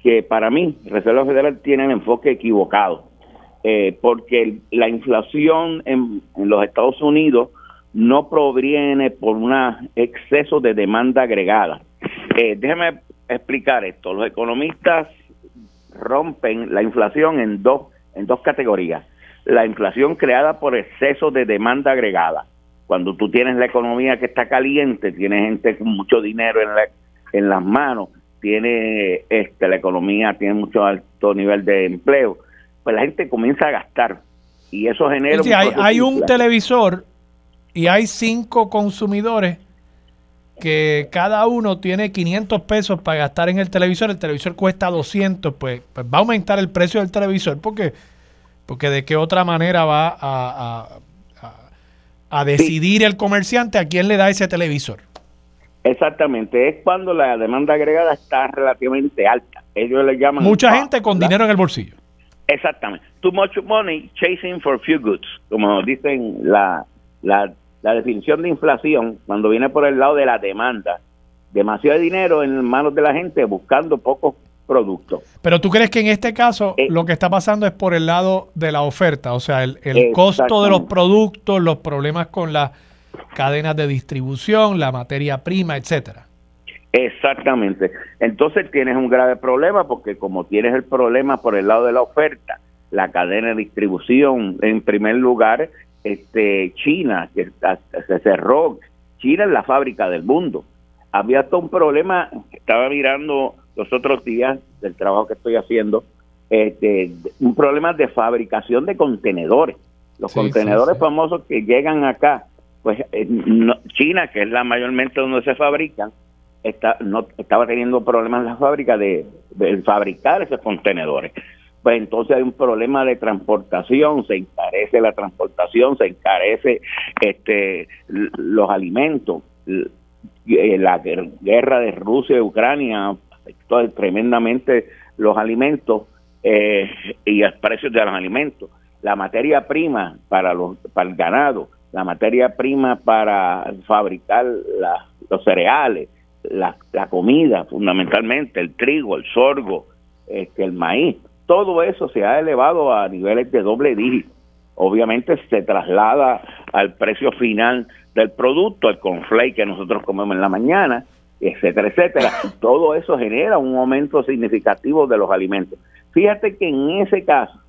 que para mí Reserva Federal tiene el enfoque equivocado, eh, porque la inflación en, los Estados Unidos no proviene por un exceso de demanda agregada. Eh, déjeme explicar esto. Los economistas rompen la inflación en dos, en dos categorías. La inflación creada por exceso de demanda agregada cuando tú tienes la economía que está caliente, tienes gente con mucho dinero en, la, en las manos, tiene este, la economía tiene mucho alto nivel de empleo, pues la gente comienza a gastar y eso genera... hay, hay un televisor y hay cinco consumidores que cada uno tiene 500 pesos para gastar en el televisor, el televisor cuesta 200, pues, pues va a aumentar el precio del televisor porque porque de qué otra manera va a, a decidir el comerciante a quién le da ese televisor. Exactamente, es cuando la demanda agregada está relativamente alta. Ellos le llaman... Mucha gente con dinero en el bolsillo. Exactamente. Too much money chasing for few goods, como dicen la, la, la definición de inflación, cuando viene por el lado de la demanda. Demasiado dinero en manos de la gente buscando pocos producto. Pero tú crees que en este caso eh, lo que está pasando es por el lado de la oferta, o sea, el, el costo de los productos, los problemas con las cadenas de distribución, la materia prima, etcétera. Exactamente. Entonces tienes un grave problema porque como tienes el problema por el lado de la oferta, la cadena de distribución, en primer lugar, este China, que se cerró, China es la fábrica del mundo. Había hasta un problema, estaba mirando los otros días del trabajo que estoy haciendo, este, un problema de fabricación de contenedores. Los contenedores famosos que llegan acá, pues eh, China, que es la mayormente donde se fabrican, está, no, estaba teniendo problemas en la fábrica de, fabricar esos contenedores. Pues entonces hay un problema de transportación, se encarece la transportación, se encarece este los alimentos. Eh, la guerra de Rusia y Ucrania afectó tremendamente los alimentos eh, y los precios de los alimentos. La materia prima para, los, para el ganado, la materia prima para fabricar los cereales, la, comida fundamentalmente, el trigo, el sorgo, este, el maíz. Todo eso se ha elevado a niveles de doble dígito. Obviamente se traslada al precio final del producto, el conflate que nosotros comemos en la mañana, etcétera, etcétera. [LAUGHS] Todo eso genera un aumento significativo de los alimentos. Fíjate que en ese caso,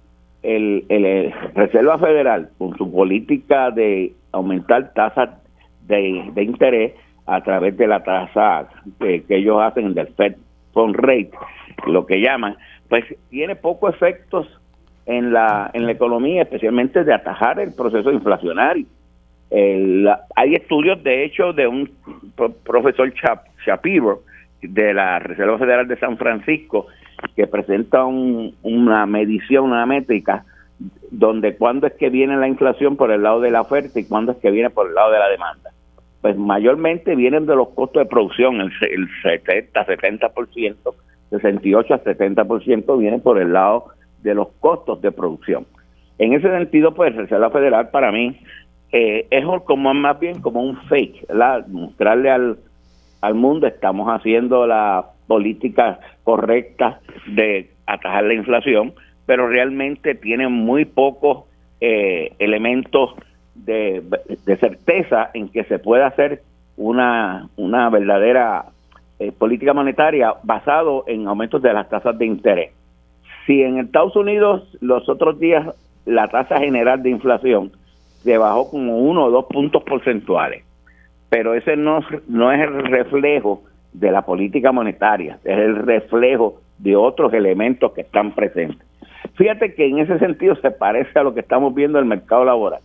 el, el, Reserva Federal, con su política de aumentar tasas de, interés a través de la tasa que, que ellos hacen del Fed Fund Rate, lo que llaman, pues tiene pocos efectos en la, en la economía, especialmente de atajar el proceso inflacionario. hay estudios, de hecho, de un profesor Shapiro de la Reserva Federal de San Francisco que presenta una medición, una métrica donde cuándo es que viene la inflación por el lado de la oferta y cuándo es que viene por el lado de la demanda. Pues mayormente vienen de los costos de producción, el, el 70, 70%, 68 a 70% viene por el lado de los costos de producción. En ese sentido, pues Reserva Federal para mí eh, es como más bien como un fake, mostrarle al, al mundo estamos haciendo la política correcta de atajar la inflación, pero realmente tiene muy pocos eh, elementos de, certeza en que se pueda hacer una, una verdadera eh, política monetaria basado en aumentos de las tasas de interés. Si en Estados Unidos los otros días la tasa general de inflación se bajó como uno o dos puntos porcentuales, pero ese no, no es el reflejo de la política monetaria, es el reflejo de otros elementos que están presentes. Fíjate que en ese sentido se parece a lo que estamos viendo en el mercado laboral.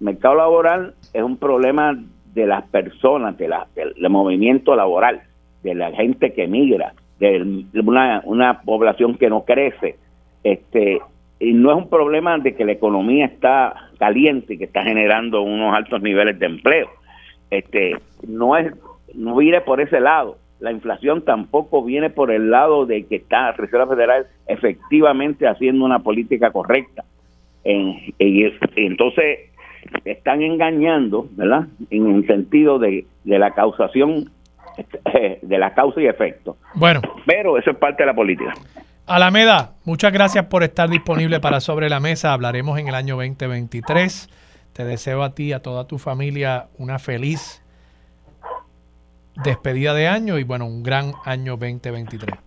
Mercado laboral es un problema de las personas, de la, del movimiento laboral, de la gente que migra, de una, una población que no crece. Este, y no es un problema de que la economía está caliente y que está generando unos altos niveles de empleo. Este, no es no viene por ese lado. La inflación tampoco viene por el lado de que está la Reserva Federal efectivamente haciendo una política correcta. En, entonces están engañando, ¿verdad? En el sentido de, de la causación de la causa y efecto. Bueno. Pero eso es parte de la política. Alameda, muchas gracias por estar disponible para Sobre la Mesa. Hablaremos en el año 2023. Te deseo a ti y a toda tu familia una feliz despedida de año y bueno, un gran año 2023.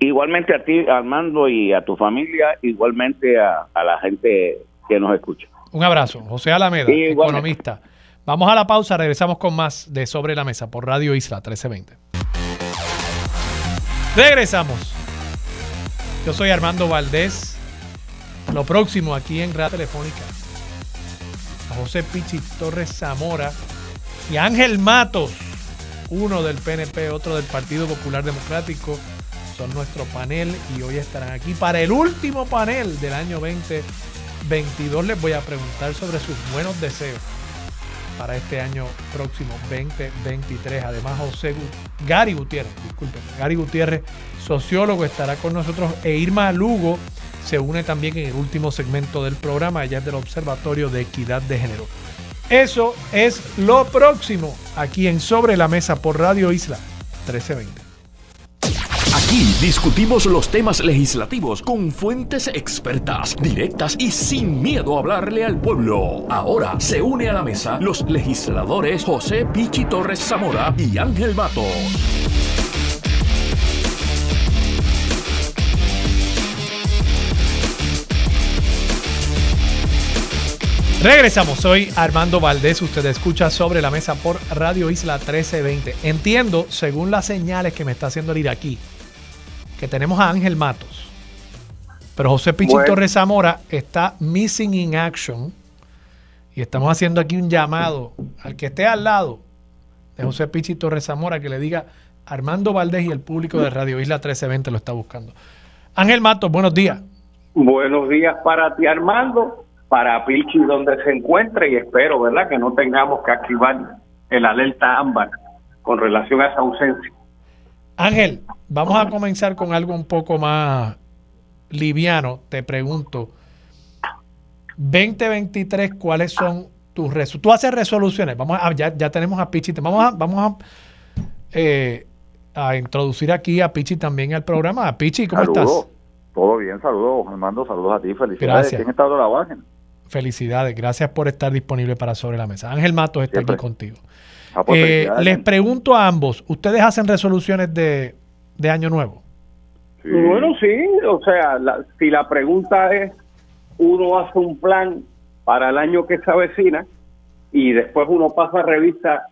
Igualmente a ti, Armando, y a tu familia, igualmente a, la gente que nos escucha. Un abrazo. José Alameda, economista. Vamos a la pausa, regresamos con más de Sobre la Mesa por Radio Isla 1320. Regresamos. Yo soy Armando Valdés. Lo próximo aquí en Radio Telefónica. A José Pichi Torres Zamora y Ángel Matos, uno del PNP, otro del Partido Popular Democrático. Son nuestro panel y hoy estarán aquí para el último panel del año 2022. Les voy a preguntar sobre sus buenos deseos para este año próximo 2023. Además, José Gary Gutiérrez, disculpen, Gary Gutiérrez, sociólogo, estará con nosotros e Irma Lugo se une también en el último segmento del programa, ella es del Observatorio de Equidad de Género. Eso es lo próximo aquí en Sobre la Mesa por Radio Isla 1320. Aquí discutimos los temas legislativos con fuentes expertas, directas y sin miedo a hablarle al pueblo. Ahora se une a la mesa los legisladores José Pichi Torres Zamora y Ángel Mato. Regresamos, soy Armando Valdés, usted escucha sobre la mesa por Radio Isla 1320. Entiendo, según las señales que me está haciendo el aquí que tenemos a Ángel Matos, pero José Pichito Rezamora está missing in action y estamos haciendo aquí un llamado al que esté al lado de José Pichito Rezamora que le diga Armando Valdés y el público de Radio Isla 1320 lo está buscando. Ángel Matos, buenos días. Buenos días para ti, Armando para Pilchi donde se encuentre y espero, ¿verdad?, que no tengamos que activar el alerta ámbar con relación a esa ausencia. Ángel, vamos a comenzar con algo un poco más liviano. Te pregunto, 2023, ¿cuáles son tus resoluciones? Tú haces resoluciones. Vamos a, ya, ya tenemos a Pichi. Vamos a, vamos a, eh, a introducir aquí a Pichi también al programa. Pichi, ¿cómo estás? Todo bien, saludos, Armando, saludos a ti, felicidades. Gracias. ¿Quién está la? Felicidades, gracias por estar disponible para Sobre la Mesa. Ángel Matos está aquí contigo. Ah, pues eh, les pregunto a ambos, ¿ustedes hacen resoluciones de, Año Nuevo? Bueno, sí, o sea, si la pregunta es, uno hace un plan para el año que se avecina y después uno pasa a revista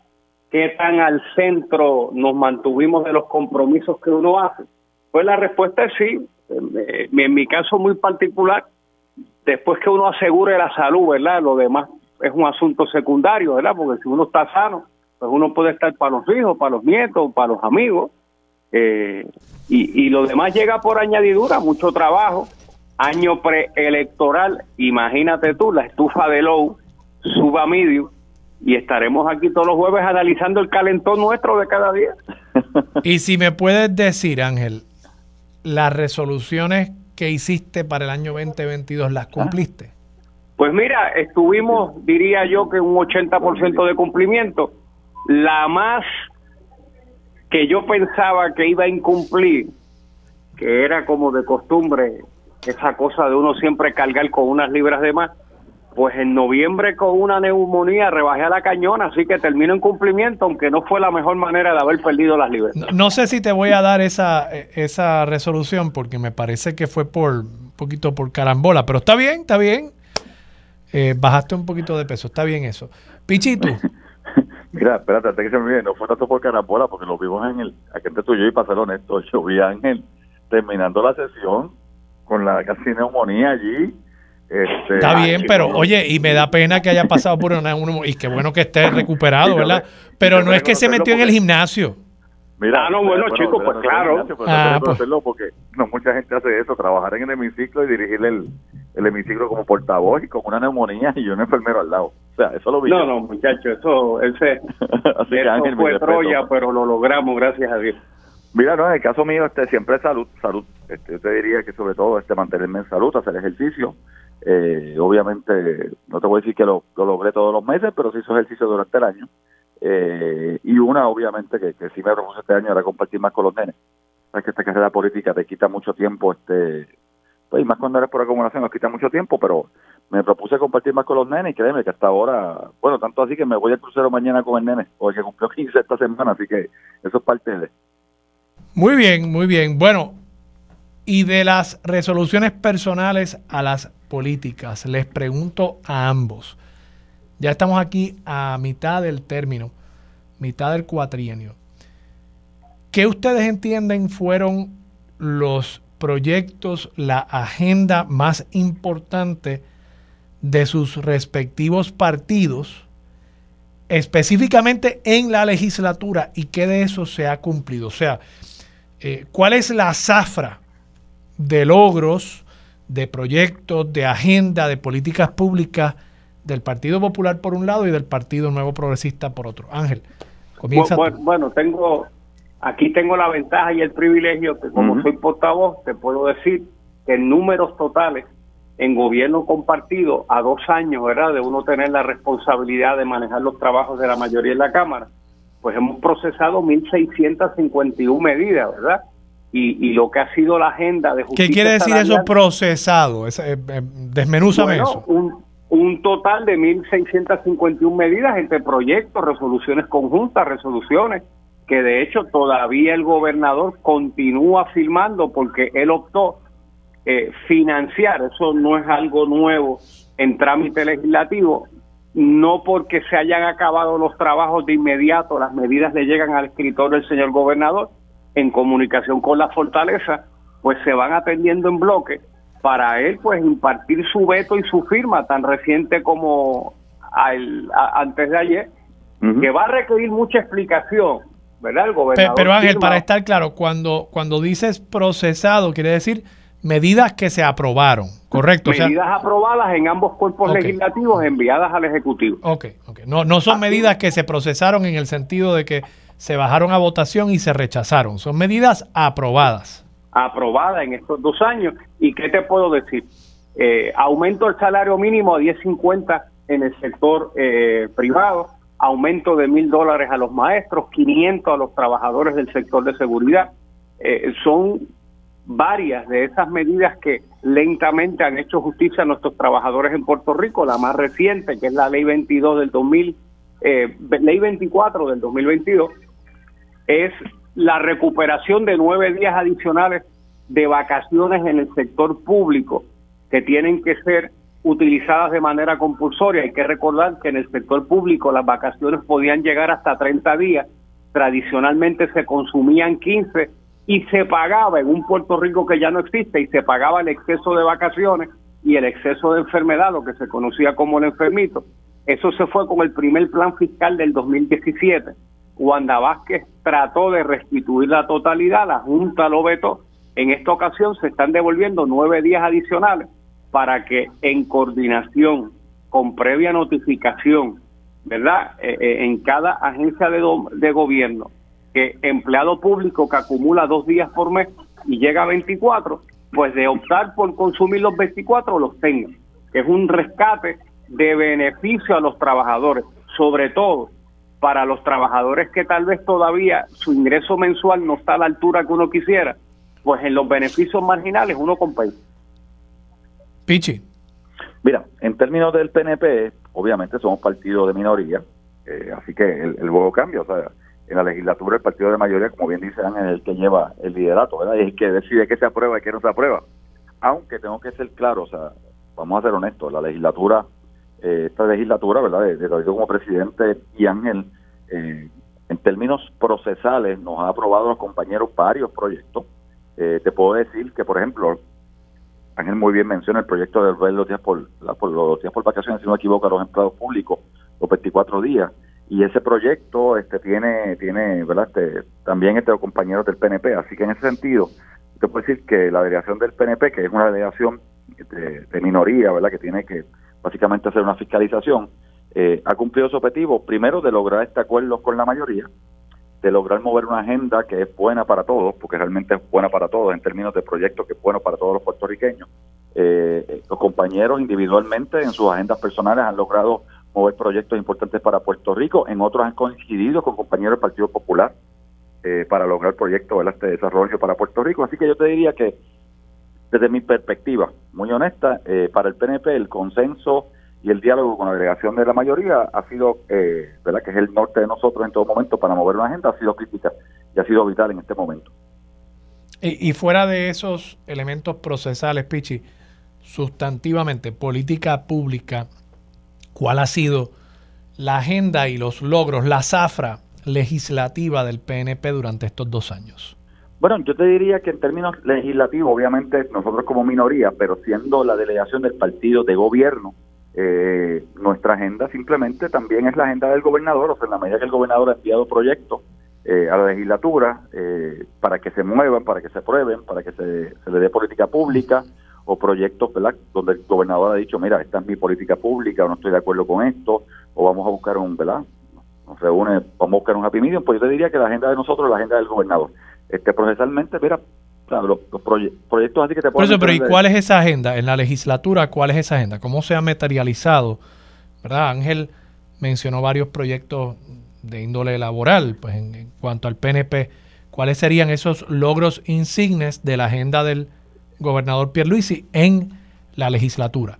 qué tan al centro nos mantuvimos de los compromisos que uno hace. Pues la respuesta es sí. En, mi caso muy particular, después que uno asegure la salud, ¿verdad? Lo demás es un asunto secundario, ¿verdad? Porque si uno está sano, pues uno puede estar para los hijos, para los nietos, para los amigos. Eh, y, y lo demás llega por añadidura, mucho trabajo, año preelectoral, imagínate tú, la estufa de low suba medio y estaremos aquí todos los jueves analizando el calentón nuestro de cada día. [LAUGHS] y si me puedes decir, Ángel, las resoluciones que hiciste para el año 2022, ¿las cumpliste? Pues mira, estuvimos, diría yo, que un 80% de cumplimiento. La más que yo pensaba que iba a incumplir, que era como de costumbre, esa cosa de uno siempre cargar con unas libras de más, pues en noviembre con una neumonía rebajé a la cañona, así que termino en cumplimiento, aunque no fue la mejor manera de haber perdido las libertades. No, sé si te voy a dar esa, esa resolución, porque me parece que fue por un poquito por carambola, pero está bien, está bien. Eh, bajaste un poquito de peso, está bien eso. Pichito. [LAUGHS] [LAUGHS] Mira, espérate, antes que se me olvide, no fue tanto por carambola, porque lo vimos en el, aquí entre tú y yo, y para ser honesto, [LAUGHS] yo vi a Ángel terminando la sesión con la casi neumonía allí, este, Está bien, pero oye, y me da pena que haya pasado por una, y qué bueno que esté recuperado, [LAUGHS] ¿verdad? Pero no es que se metió en el gimnasio. Mira, ah, no, bueno, chicos, pues claro. ah, pues. porque no mucha gente hace eso, trabajar en el hemiciclo y dirigir el, el hemiciclo como portavoz y con una neumonía y un enfermero al lado. O sea, eso lo vi. No, no, muchacho, eso, ese, [LAUGHS] Así eso fue Troya, pero lo logramos, gracias a Dios. Mira, no, en el caso mío, este siempre salud, salud. Este, yo te diría que sobre todo este mantenerme en salud, hacer ejercicio, eh, obviamente, no te voy a decir que lo, logré todos los meses, pero sí hizo ejercicio durante el año. Eh, y una, obviamente, que, que sí me propuse este año era compartir más con los nenes. Es que esta carrera política te quita mucho tiempo, este pues, y más cuando eres por acumulación nos quita mucho tiempo, pero me propuse compartir más con los nenes y créeme que hasta ahora, bueno, tanto así que me voy al crucero mañana con el nene, porque cumplió [LAUGHS] 15 esta semana, así que eso es parte de... Muy bien, muy bien. Bueno, y de las resoluciones personales a las políticas. Les pregunto a ambos. Ya estamos aquí a mitad del término, mitad del cuatrienio. ¿Qué ustedes entienden fueron los proyectos, la agenda más importante de sus respectivos partidos, específicamente en la legislatura, y qué de eso se ha cumplido? O sea, eh, ¿cuál es la zafra de logros de proyectos, de agenda, de políticas públicas del Partido Popular por un lado y del Partido Nuevo Progresista por otro. Ángel, comienza. Bueno, bueno, tengo aquí tengo la ventaja y el privilegio que como soy portavoz te puedo decir que en números totales en gobierno compartido a dos años, ¿verdad? De uno tener la responsabilidad de manejar los trabajos de la mayoría de la Cámara, pues hemos procesado 1.651 medidas, ¿verdad? y, lo que ha sido la agenda de justicia. ¿Qué quiere decir eso procesado? Es, eh, eh, desmenúzame eso. Un, un total de 1.651 medidas entre proyectos, resoluciones conjuntas, resoluciones que de hecho todavía el gobernador continúa firmando porque él optó eh, financiar, eso no es algo nuevo en trámite legislativo, no porque se hayan acabado los trabajos de inmediato, las medidas le llegan al escritorio del señor gobernador, en comunicación con la fortaleza, pues se van atendiendo en bloque para él pues impartir su veto y su firma tan reciente como antes de ayer, que va a requerir mucha explicación, ¿verdad? El gobernador pero, Ángel, para estar claro, cuando, cuando dices procesado, quiere decir medidas que se aprobaron, ¿correcto? Medidas aprobadas en ambos cuerpos legislativos enviadas al Ejecutivo. Ok, ok. No, no son medidas que se procesaron en el sentido de que se bajaron a votación y se rechazaron. Son medidas aprobadas. Aprobadas en estos dos años. ¿Y qué te puedo decir? Eh, aumento el salario mínimo a 10.50 en el sector eh, privado, aumento de mil dólares a los maestros, 500 a los trabajadores del sector de seguridad. Eh, son varias de esas medidas que lentamente han hecho justicia a nuestros trabajadores en Puerto Rico. La más reciente, que es la ley 22 del 2000, eh, ley 24 del 2022, es la recuperación de nueve días adicionales de vacaciones en el sector público que tienen que ser utilizadas de manera compulsoria. Hay que recordar que en el sector público las vacaciones podían llegar hasta 30 días, tradicionalmente se consumían 15 y se pagaba en un Puerto Rico que ya no existe y se pagaba el exceso de vacaciones y el exceso de enfermedad, lo que se conocía como el enfermito. Eso se fue con el primer plan fiscal del 2017. Wanda Vázquez trató de restituir la totalidad, la Junta lo vetó. En esta ocasión se están devolviendo nueve días adicionales para que en coordinación, con previa notificación, ¿verdad? Eh, eh, en cada agencia de, de gobierno, que empleado público que acumula dos días por mes y llega a 24, pues de optar por consumir los 24 los tenga, es un rescate de beneficio a los trabajadores, sobre todo para los trabajadores que tal vez todavía su ingreso mensual no está a la altura que uno quisiera, pues en los beneficios marginales uno compensa. Pichi. Mira, en términos del PNP, obviamente somos partido de minoría, eh, así que el, el juego cambia. O sea, en la legislatura el partido de mayoría, como bien dice Ángel, es el que lleva el liderato, ¿verdad? Y es el que decide qué se aprueba y qué no se aprueba. Aunque tengo que ser claro, o sea, vamos a ser honestos, la legislatura, eh, esta legislatura, ¿verdad? De, de, como presidente y Ángel, eh, en términos procesales, nos ha aprobado los compañeros varios proyectos. Eh, te puedo decir que, por ejemplo, Ángel muy bien menciona el proyecto de ver los días por, por los días por vacaciones, si no me equivoco, a los empleados públicos, los 24 días. Y ese proyecto este tiene, tiene ¿verdad? Este, también este compañeros del PNP. Así que en ese sentido, te puedo decir que la delegación del PNP, que es una delegación de, minoría, ¿verdad? que tiene que básicamente hacer una fiscalización, eh, ha cumplido su objetivo, primero, de lograr este acuerdo con la mayoría, de lograr mover una agenda que es buena para todos, porque realmente es buena para todos en términos de proyectos que es bueno para todos los puertorriqueños. Eh, los compañeros individualmente en sus agendas personales han logrado mover proyectos importantes para Puerto Rico, en otros han coincidido con compañeros del Partido Popular eh, para lograr proyectos de este desarrollo para Puerto Rico. Así que yo te diría que desde mi perspectiva, muy honesta, eh, para el PNP el consenso y el diálogo con la delegación de la mayoría ha sido, eh, ¿verdad? Que es el norte de nosotros en todo momento para mover una agenda, ha sido crítica y ha sido vital en este momento. Y, fuera de esos elementos procesales, Pichi, sustantivamente, política pública, ¿cuál ha sido la agenda y los logros, la zafra legislativa del PNP durante estos dos años? Bueno, yo te diría que en términos legislativos, obviamente nosotros como minoría, pero siendo la delegación del partido de gobierno, eh, nuestra agenda simplemente también es la agenda del gobernador, o sea, en la medida que el gobernador ha enviado proyectos eh, a la legislatura eh, para que se muevan, para que se aprueben, para que se, le dé política pública o proyectos ¿verdad? donde el gobernador ha dicho, mira, esta es mi política pública o no estoy de acuerdo con esto, o vamos a buscar un, ¿verdad? Nos reúne, vamos a buscar un happy medium, pues yo te diría que la agenda de nosotros es la agenda del gobernador. Este, procesalmente, mira, los, proyectos así que te pueden... pero ¿y cuál es esa agenda? En la legislatura, ¿cuál es esa agenda? ¿Cómo se ha materializado? ¿Verdad? Ángel mencionó varios proyectos de índole laboral. Pues en, cuanto al PNP, ¿cuáles serían esos logros insignes de la agenda del gobernador Pierluisi en la legislatura?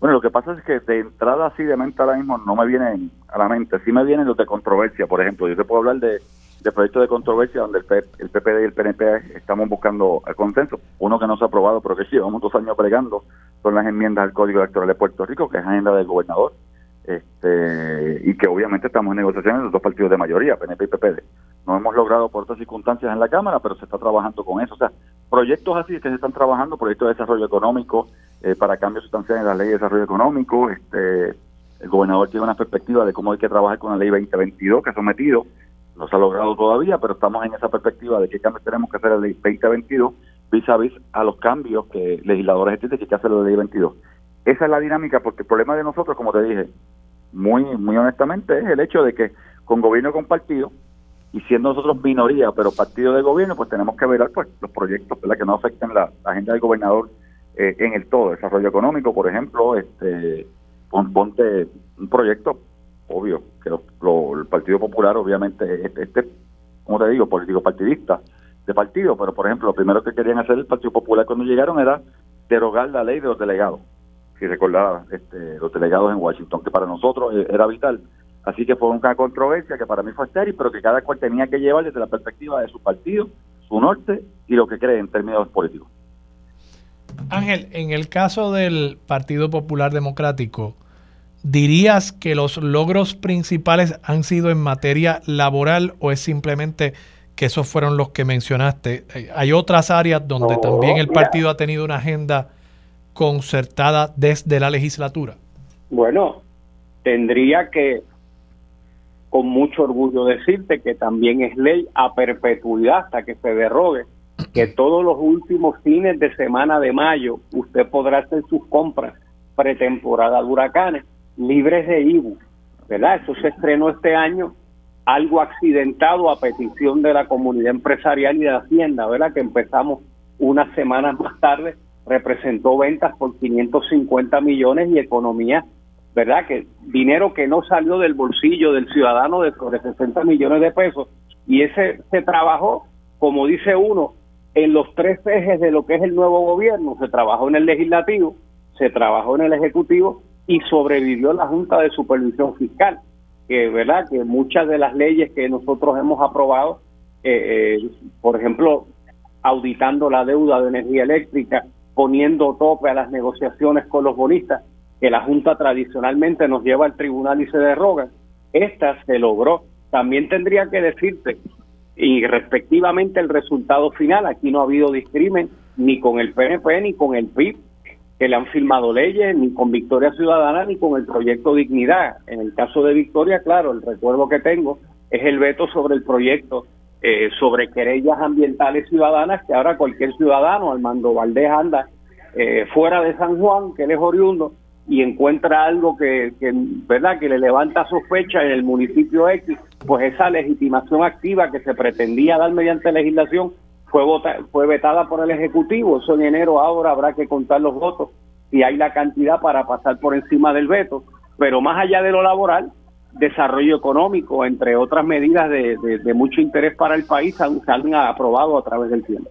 Bueno, lo que pasa es que de entrada así de mente ahora mismo no me vienen a la mente. Sí me vienen los de controversia, por ejemplo. Yo te puedo hablar de de proyectos de controversia donde el, el PPD y el PNP estamos buscando el consenso. Uno que no se ha aprobado, pero que sí, llevamos dos años pregando, son las enmiendas al Código Electoral de Puerto Rico, que es agenda del gobernador, este, y que obviamente estamos en negociaciones de los dos partidos de mayoría, PNP y PPD. No hemos logrado por otras circunstancias en la Cámara, pero se está trabajando con eso. O sea, proyectos así que se están trabajando, proyectos de desarrollo económico eh, para cambios sustanciales en la ley de desarrollo económico. Este, el gobernador tiene una perspectiva de cómo hay que trabajar con la ley 2022 que ha sometido no se ha logrado todavía, pero estamos en esa perspectiva de qué cambios tenemos que hacer en la ley 2022 vis a vis a los cambios que legisladores entienden que hay hacer en la ley 22. Esa es la dinámica, porque el problema de nosotros, como te dije, muy muy honestamente, es el hecho de que con gobierno compartido, y siendo nosotros minoría, pero partido de gobierno, pues tenemos que ver pues, los proyectos que no afecten la, agenda del gobernador eh, en el todo, desarrollo económico, por ejemplo, este ponte un proyecto obvio, que el Partido Popular obviamente, este, este, como te digo, político partidista de partido, pero por ejemplo, lo primero que querían hacer el Partido Popular cuando llegaron era derogar la ley de los delegados, si recordaba, este, los delegados en Washington, que para nosotros eh, era vital. Así que fue una controversia que para mí fue estéril, pero que cada cual tenía que llevar desde la perspectiva de su partido, su norte y lo que cree en términos políticos. Ángel, en el caso del Partido Popular Democrático, ¿dirías que los logros principales han sido en materia laboral o es simplemente que esos fueron los que mencionaste? Eh, hay otras áreas donde también el partido ha tenido una agenda concertada desde la legislatura. Bueno, tendría que con mucho orgullo decirte que también es ley a perpetuidad hasta que se derrogue, que todos los últimos fines de semana de mayo usted podrá hacer sus compras pretemporada de huracanes libres de IBU, ¿verdad? Eso se estrenó este año, algo accidentado a petición de la comunidad empresarial y de Hacienda, ¿verdad? Que empezamos unas semanas más tarde, representó ventas por 550 millones y economía ¿verdad? Que dinero que no salió del bolsillo del ciudadano de sobre 60 millones de pesos y ese se trabajó, como dice uno, en los tres ejes de lo que es el nuevo gobierno. Se trabajó en el legislativo, se trabajó en el ejecutivo y sobrevivió la Junta de Supervisión Fiscal, que verdad que muchas de las leyes que nosotros hemos aprobado, eh, eh, por ejemplo, auditando la deuda de energía eléctrica, poniendo tope a las negociaciones con los bonistas, que la Junta tradicionalmente nos lleva al tribunal y se derroga, esta se logró. También tendría que decirte, y respectivamente el resultado final, aquí no ha habido discrimen ni con el PNP ni con el PIB, que le han firmado leyes, ni con Victoria Ciudadana ni con el proyecto Dignidad. En el caso de Victoria, claro, el recuerdo que tengo es el veto sobre el proyecto eh, sobre querellas ambientales ciudadanas, que ahora cualquier ciudadano, Armando Valdés anda eh, fuera de San Juan, que él es oriundo, y encuentra algo que, verdad que le levanta sospecha en el municipio X, pues esa legitimación activa que se pretendía dar mediante legislación fue fue vetada por el ejecutivo. Eso en enero ahora habrá que contar los votos si hay la cantidad para pasar por encima del veto. Pero más allá de lo laboral, desarrollo económico, entre otras medidas de, de, mucho interés para el país, se han a través del tiempo.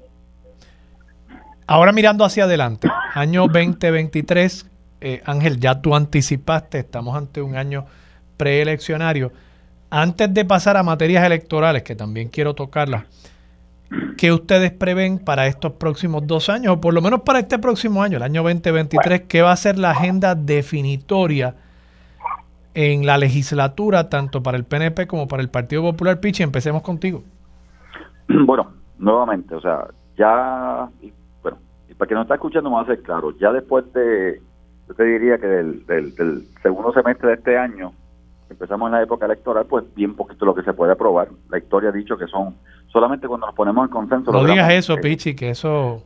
Ahora mirando hacia adelante, año 2023, eh, Ángel, ya tú anticipaste, estamos ante un año preeleccionario. Antes de pasar a materias electorales, que también quiero tocarlas, ¿qué ustedes prevén para estos próximos dos años, o por lo menos para este próximo año, el año 2023? ¿Qué va a ser la agenda definitoria en la legislatura, tanto para el PNP como para el Partido Popular? Pichi, empecemos contigo. [CLEARS THROAT] Bueno, nuevamente, o sea, ya, bueno, y para que no está escuchando, me va a ser claro, ya después de yo te diría que del, del, segundo semestre de este año, empezamos en la época electoral, pues bien poquito lo que se puede aprobar. La historia ha dicho que son solamente cuando nos ponemos en consenso. No digas eso, Pichi, que eso...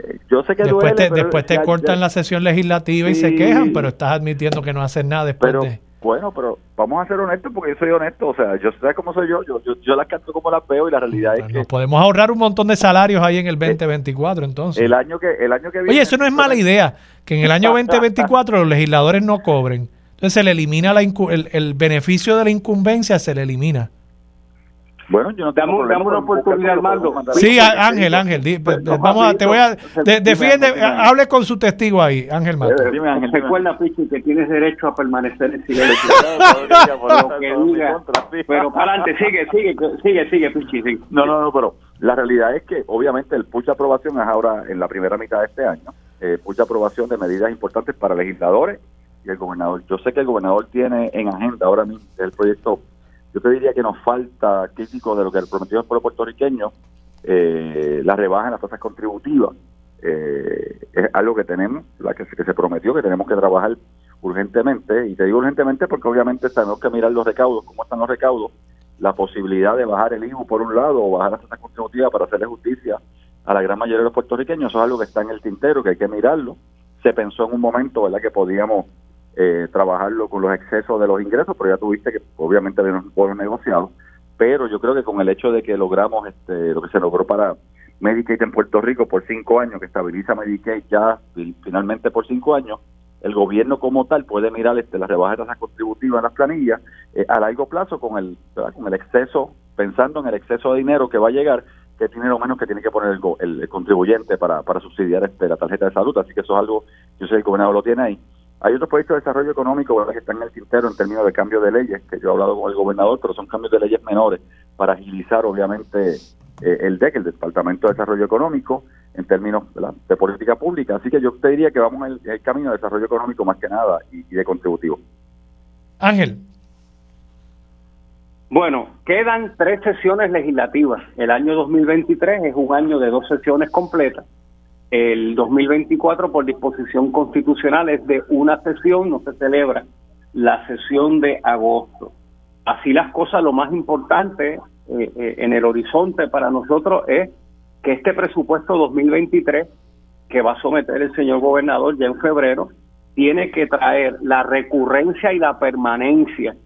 Eh, yo sé que después te, después te cortan la sesión legislativa y se quejan, pero estás admitiendo que no hacen nada después de... Bueno, pero vamos a ser honestos porque yo soy honesto. O sea, yo sé cómo soy yo. Yo, yo, yo las canto como las veo y la realidad es que. Nos podemos ahorrar un montón de salarios ahí en el 2024, entonces. El año que, el año que viene. Oye, eso no es mala idea. Que en el año [LAUGHS] 2024 los legisladores no cobren. Entonces se le elimina la el, el beneficio de la incumbencia, se le elimina. Bueno, yo no tengo una oportunidad, Armando. Sí, Ángel, Ángel, vamos a, te voy a, defiende, hable con su testigo ahí, Ángel Mato. Dime, Ángel. Recuerda, Pichi, que tienes derecho a permanecer en silencio. pero para adelante, sigue, sigue, sigue, sigue, Pichi, sigue. No, no, no, pero la realidad es que obviamente el pucha aprobación es ahora en la primera mitad de este año, eh, pucha aprobación de medidas importantes para legisladores y el gobernador. Yo sé que el gobernador tiene en agenda ahora mismo el proyecto yo te diría que nos falta, crítico de lo que prometió el pueblo puertorriqueño, eh, la rebaja en las tasas contributivas. Eh, es algo que tenemos, la que, se prometió, que tenemos que trabajar urgentemente. Y te digo urgentemente porque obviamente tenemos que mirar los recaudos, cómo están los recaudos, la posibilidad de bajar el IVU por un lado o bajar las tasas contributivas para hacerle justicia a la gran mayoría de los puertorriqueños. Eso es algo que está en el tintero, que hay que mirarlo. Se pensó en un momento, ¿verdad?, que podíamos eh, trabajarlo con los excesos de los ingresos, pero ya tuviste que obviamente había un pueblo negociado. Pero yo creo que con el hecho de que logramos este, lo que se logró para Medicaid en Puerto Rico por cinco años, que estabiliza Medicaid ya finalmente por cinco años, el gobierno como tal puede mirar este, las rebajas de tasas contributivas en las planillas eh, a largo plazo con el, con el exceso, pensando en el exceso de dinero que va a llegar, que tiene lo menos que tiene que poner el, contribuyente para, para subsidiar este, la tarjeta de salud. Así que eso es algo, yo sé que el gobernador lo tiene ahí. Hay otros proyectos de desarrollo económico que están en el tintero en términos de cambio de leyes, que yo he hablado con el gobernador, pero son cambios de leyes menores para agilizar, obviamente, eh, el DEC, el Departamento de Desarrollo Económico, en términos de política pública. Así que yo te diría que vamos en el, camino de desarrollo económico más que nada y, de contributivo. Ángel. Bueno, quedan tres sesiones legislativas. El año 2023 es un año de dos sesiones completas. El 2024, por disposición constitucional, es de una sesión, no se celebra la sesión de agosto. Así las cosas, lo más importante eh, eh, en el horizonte para nosotros es que este presupuesto 2023 que va a someter el señor gobernador ya en febrero tiene que traer la recurrencia y la permanencia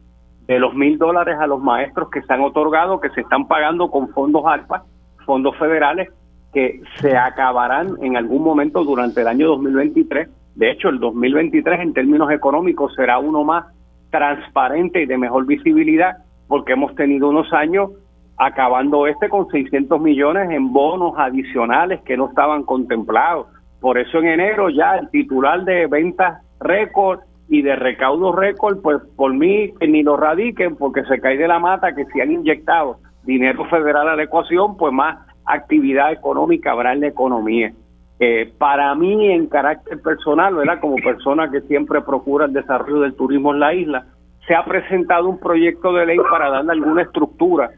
de los mil dólares a los maestros que se han otorgado, que se están pagando con fondos ARPA, fondos federales, que se acabarán en algún momento durante el año 2023. De hecho, el 2023 en términos económicos será uno más transparente y de mejor visibilidad, porque hemos tenido unos años acabando este con 600 millones en bonos adicionales que no estaban contemplados. Por eso en enero ya el titular de ventas récord y de recaudos récord, pues por mí que ni lo radiquen porque se cae de la mata que si han inyectado dinero federal a la ecuación, pues más actividad económica habrá en la economía. Eh, para mí, en carácter personal, ¿verdad? como persona que siempre procura el desarrollo del turismo en la isla, se ha presentado un proyecto de ley para darle alguna estructura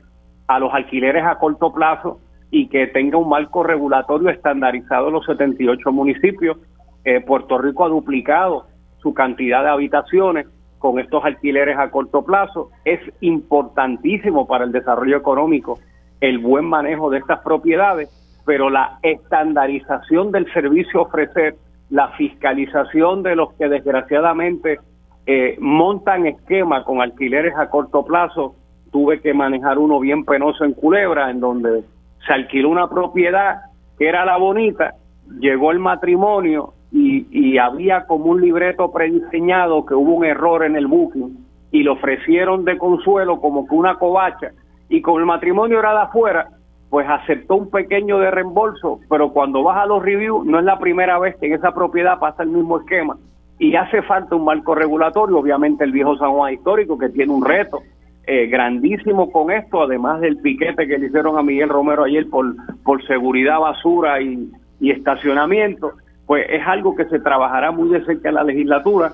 a los alquileres a corto plazo y que tenga un marco regulatorio estandarizado en los 78 municipios. Eh, Puerto Rico ha duplicado su cantidad de habitaciones con estos alquileres a corto plazo. Es importantísimo para el desarrollo económico el buen manejo de estas propiedades, pero la estandarización del servicio ofrecer, la fiscalización de los que desgraciadamente eh, montan esquemas con alquileres a corto plazo, tuve que manejar uno bien penoso en Culebra, en donde se alquiló una propiedad que era la bonita, llegó el matrimonio y, y había como un libreto prediseñado que hubo un error en el booking y le ofrecieron de consuelo como que una covacha y como el matrimonio era de afuera, pues aceptó un pequeño de reembolso, pero cuando vas a los reviews no es la primera vez que en esa propiedad pasa el mismo esquema. Y hace falta un marco regulatorio, obviamente el viejo San Juan histórico que tiene un reto eh, grandísimo con esto, además del piquete que le hicieron a Miguel Romero ayer por, por seguridad, basura y, y estacionamiento, pues es algo que se trabajará muy de cerca en la legislatura.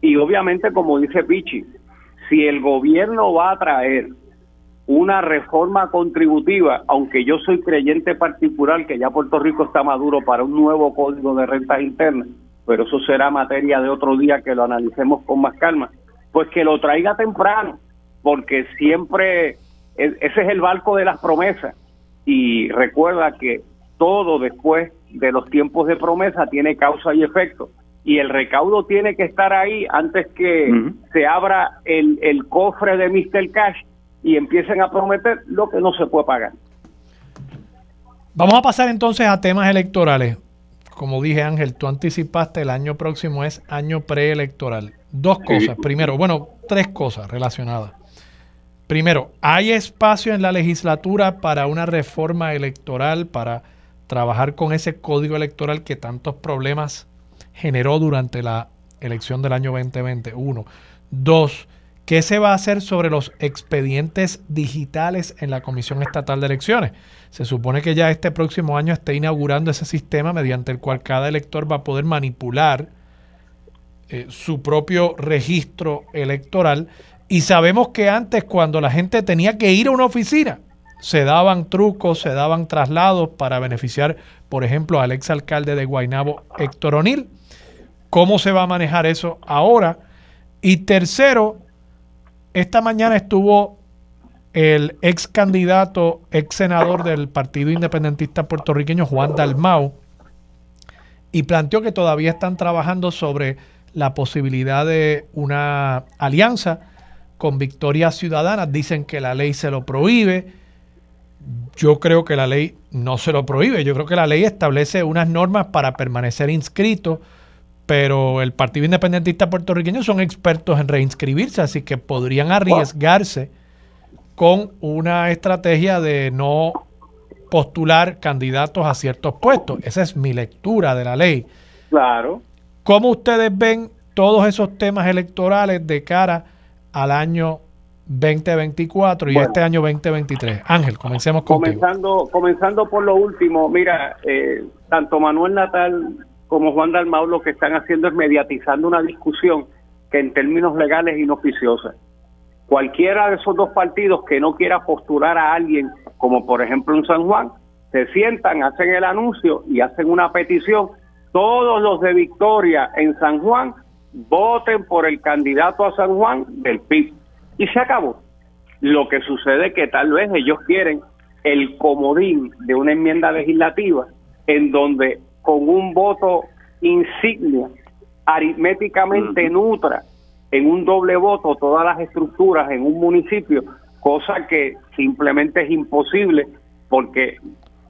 Y obviamente como dice Pichi, si el gobierno va a traer una reforma contributiva, aunque yo soy creyente particular que ya Puerto Rico está maduro para un nuevo código de rentas internas, pero eso será materia de otro día que lo analicemos con más calma, pues que lo traiga temprano, porque siempre ese es el barco de las promesas y recuerda que todo después de los tiempos de promesa tiene causa y efecto y el recaudo tiene que estar ahí antes que se abra el, el cofre de Mr. Cash y empiecen a prometer lo que no se puede pagar. Vamos a pasar entonces a temas electorales. Como dije Ángel, tú anticipaste el año próximo es año preelectoral. Dos cosas. Primero, bueno, tres cosas relacionadas. Primero, ¿hay espacio en la legislatura para una reforma electoral, para trabajar con ese código electoral que tantos problemas generó durante la elección del año 2020? Uno. Dos, ¿Qué se va a hacer sobre los expedientes digitales en la Comisión Estatal de Elecciones? Se supone que ya este próximo año esté inaugurando ese sistema mediante el cual cada elector va a poder manipular eh, su propio registro electoral. Y sabemos que antes, cuando la gente tenía que ir a una oficina, se daban trucos, se daban traslados para beneficiar, por ejemplo, al exalcalde de Guaynabo, Héctor O'Neill. ¿Cómo se va a manejar eso ahora? Y tercero, esta mañana estuvo el ex candidato, ex senador del Partido Independentista puertorriqueño, Juan Dalmau, y planteó que todavía están trabajando sobre la posibilidad de una alianza con Victoria Ciudadana. Dicen que la ley se lo prohíbe. Yo creo que la ley no se lo prohíbe. Yo creo que la ley establece unas normas para permanecer inscrito pero el Partido Independentista puertorriqueño son expertos en reinscribirse, así que podrían arriesgarse con una estrategia de no postular candidatos a ciertos puestos. Esa es mi lectura de la ley. Claro. ¿Cómo ustedes ven todos esos temas electorales de cara al año 2024 y este año 2023? Ángel, comencemos contigo. Comenzando, comenzando por lo último, mira, eh, tanto Manuel Natal como Juan Dalmau lo que están haciendo es mediatizando una discusión que en términos legales es inoficiosa. Cualquiera de esos dos partidos que no quiera postular a alguien, como por ejemplo en San Juan, se sientan, hacen el anuncio y hacen una petición. Todos los de Victoria en San Juan voten por el candidato a San Juan del PIB. Y se acabó. Lo que sucede es que tal vez ellos quieren el comodín de una enmienda legislativa en donde con un voto insignia aritméticamente nutra en un doble voto todas las estructuras en un municipio, cosa que simplemente es imposible porque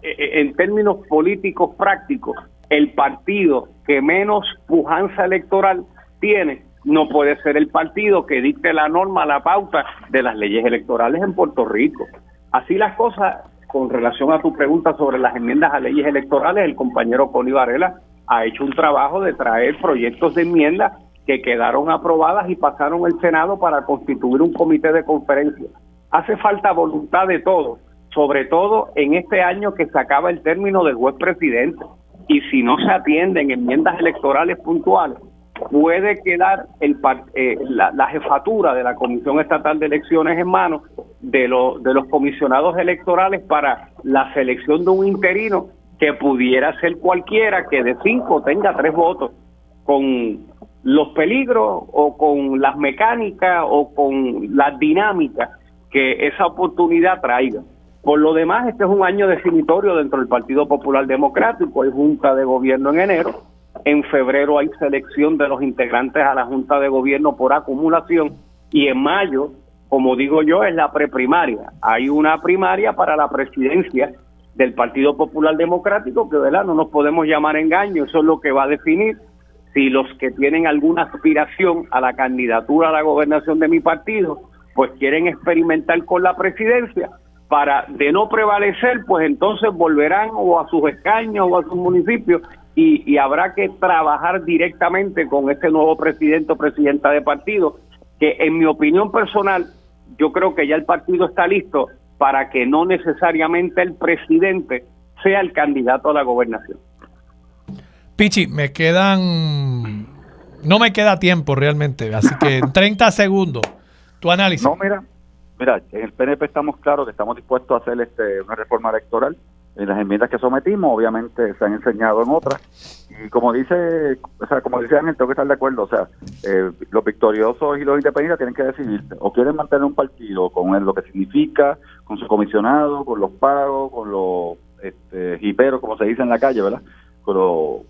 eh, eh, en términos políticos prácticos, el partido que menos pujanza electoral tiene no puede ser el partido que dicte la norma, la pauta de las leyes electorales en Puerto Rico. Así las cosas, con relación a tu pregunta sobre las enmiendas a leyes electorales, el compañero Coli Varela ha hecho un trabajo de traer proyectos de enmienda que quedaron aprobadas y pasaron el Senado para constituir un comité de conferencia. Hace falta voluntad de todos, sobre todo en este año que se acaba el término del juez presidente. Y si no se atienden enmiendas electorales puntuales, puede quedar el, eh, la, jefatura de la Comisión Estatal de Elecciones en manos de, de los comisionados electorales para la selección de un interino que pudiera ser cualquiera que de cinco tenga tres votos, con los peligros o con las mecánicas o con las dinámicas que esa oportunidad traiga. Por lo demás, este es un año definitorio dentro del Partido Popular Democrático. Hay junta de gobierno en enero en febrero hay selección de los integrantes a la Junta de Gobierno por acumulación y en mayo, como digo yo, es la preprimaria. Hay una primaria para la presidencia del Partido Popular Democrático que ¿verdad? no nos podemos llamar engaño, eso es lo que va a definir si los que tienen alguna aspiración a la candidatura a la gobernación de mi partido, pues quieren experimentar con la presidencia, para de no prevalecer, pues entonces volverán o a sus escaños o a sus municipios y, habrá que trabajar directamente con este nuevo presidente o presidenta de partido, que en mi opinión personal, yo creo que ya el partido está listo para que no necesariamente el presidente sea el candidato a la gobernación. Pichi, me quedan, no me queda tiempo realmente, así que en 30 [LAUGHS] segundos, tu análisis. No, mira, mira, en el PNP estamos claros que estamos dispuestos a hacer este, una reforma electoral en las enmiendas que sometimos, obviamente se han enseñado en otras. Y como dice, o sea, como dice Ángel, tengo que estar de acuerdo. O sea, eh, los victoriosos y los independientes tienen que decidir o quieren mantener un partido con lo que significa, con su comisionado, con los pagos, con los este, jiperos, como se dice en la calle, ¿verdad? Con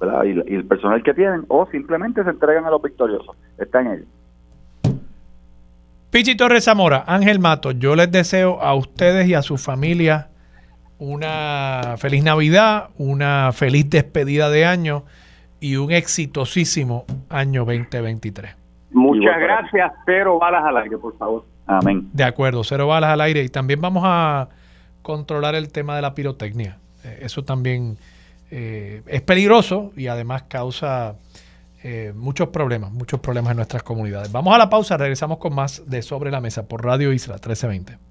¿verdad? Y, y, el personal que tienen, o simplemente se entregan a los victoriosos. Está en ellos. Pichi Torres Zamora, Ángel Mato, yo les deseo a ustedes y a su familia una feliz Navidad, una feliz despedida de año y un exitosísimo año 2023. Muchas gracias. Cero balas al aire, por favor. Amén. De acuerdo, cero balas al aire. Y también vamos a controlar el tema de la pirotecnia. Eh, eso también eh, es peligroso y además causa eh, muchos problemas, muchos problemas en nuestras comunidades. Vamos a la pausa, regresamos con más de Sobre la Mesa por Radio Isla 1320.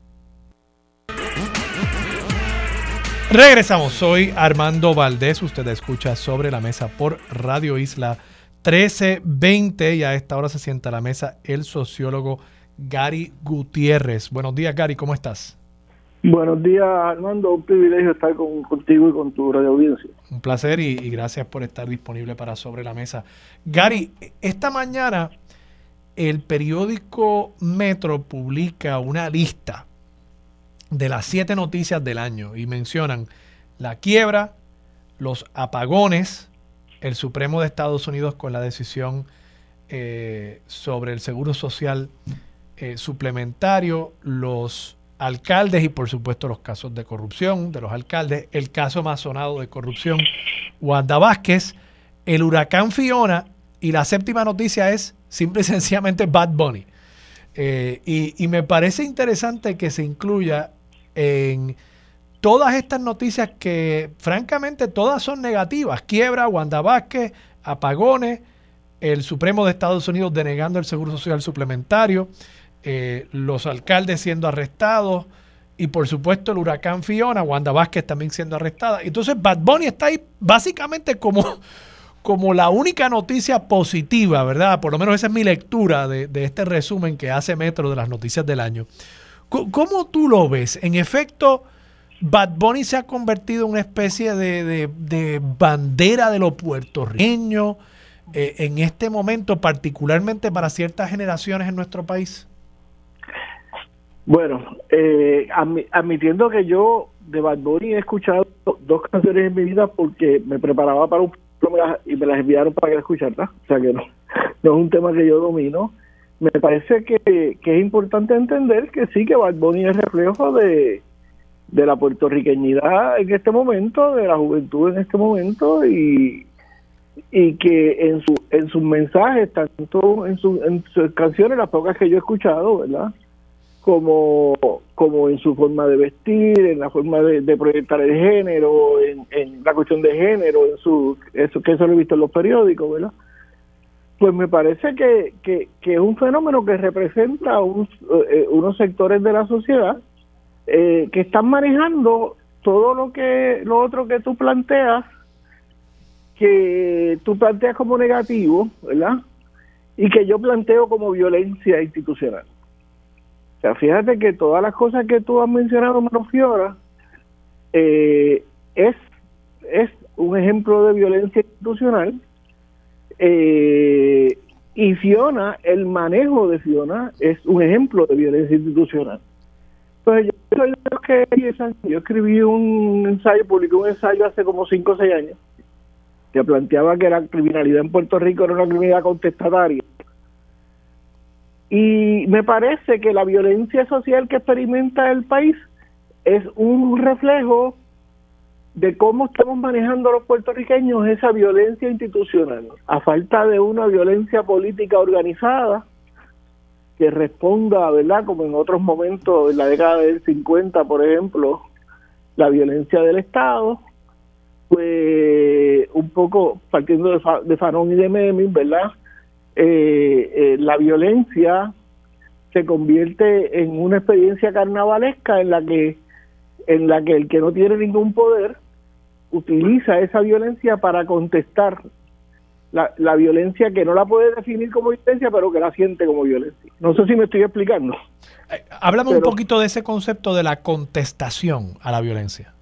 Regresamos, soy Armando Valdés, usted escucha sobre la mesa por Radio Isla 1320 y a esta hora se sienta a la mesa el sociólogo Gary Gutiérrez. Buenos días Gary, ¿cómo estás? Buenos días Armando, un privilegio estar contigo y con tu radio audiencia. Un placer y, y gracias por estar disponible para Sobre la Mesa. Gary, esta mañana el periódico Metro publica una lista de las siete noticias del año y mencionan la quiebra, los apagones, el Supremo de Estados Unidos con la decisión eh, sobre el seguro social eh, suplementario, los alcaldes y por supuesto los casos de corrupción de los alcaldes, el caso más sonado de corrupción, Wanda Vázquez, el huracán Fiona y la séptima noticia es simple y sencillamente Bad Bunny. Eh, y, me parece interesante que se incluya en todas estas noticias que francamente todas son negativas. Quiebra, Wanda Vázquez, apagones, el Supremo de Estados Unidos denegando el Seguro Social Suplementario, eh, los alcaldes siendo arrestados y por supuesto el huracán Fiona, Wanda Vázquez también siendo arrestada. Entonces Bad Bunny está ahí básicamente como [LAUGHS] como la única noticia positiva, ¿verdad? Por lo menos esa es mi lectura de, este resumen que hace Metro de las noticias del año. ¿Cómo tú lo ves? En efecto, Bad Bunny se ha convertido en una especie de, bandera de los puertorriqueños eh, en este momento, particularmente para ciertas generaciones en nuestro país. Bueno, eh, admitiendo que yo de Bad Bunny he escuchado dos canciones en mi vida porque me preparaba para un y me las enviaron para que escucharlas, o sea que no es un tema que yo domino. Me parece que, que es importante entender que sí, que Bad Bunny es reflejo de, de la puertorriqueñidad en este momento, de la juventud en este momento y, y que en, su, en sus mensajes, tanto en, en sus canciones, las pocas que yo he escuchado, ¿verdad? como, como en su forma de vestir, en la forma de, proyectar el género, en, la cuestión de género, en su, eso que eso lo he visto en los periódicos, ¿verdad? Pues me parece que, que, es un fenómeno que representa eh, unos sectores de la sociedad eh, que están manejando todo lo que lo otro que tú planteas, que tú planteas como negativo, ¿verdad? Y que yo planteo como violencia institucional. O sea, fíjate que todas las cosas que tú has mencionado, Mano eh, es, es un ejemplo de violencia institucional. Eh, y Fiona, el manejo de Fiona es un ejemplo de violencia institucional. Entonces, yo yo escribí un ensayo, publiqué un ensayo hace como 5 o 6 años, que planteaba que la criminalidad en Puerto Rico era una criminalidad contestataria y me parece que la violencia social que experimenta el país es un reflejo de cómo estamos manejando los puertorriqueños esa violencia institucional, a falta de una violencia política organizada que responda, ¿verdad? Como en otros momentos, en la década del 50, por ejemplo, la violencia del Estado, pues un poco partiendo de, de Farón y de Meming, ¿verdad? Eh, eh, la violencia se convierte en una experiencia carnavalesca en la que en la que el que no tiene ningún poder utiliza esa violencia para contestar la, la violencia que no la puede definir como violencia, pero que la siente como violencia. No sé si me estoy explicando. Eh, háblame un poquito de ese concepto de la contestación a la violencia.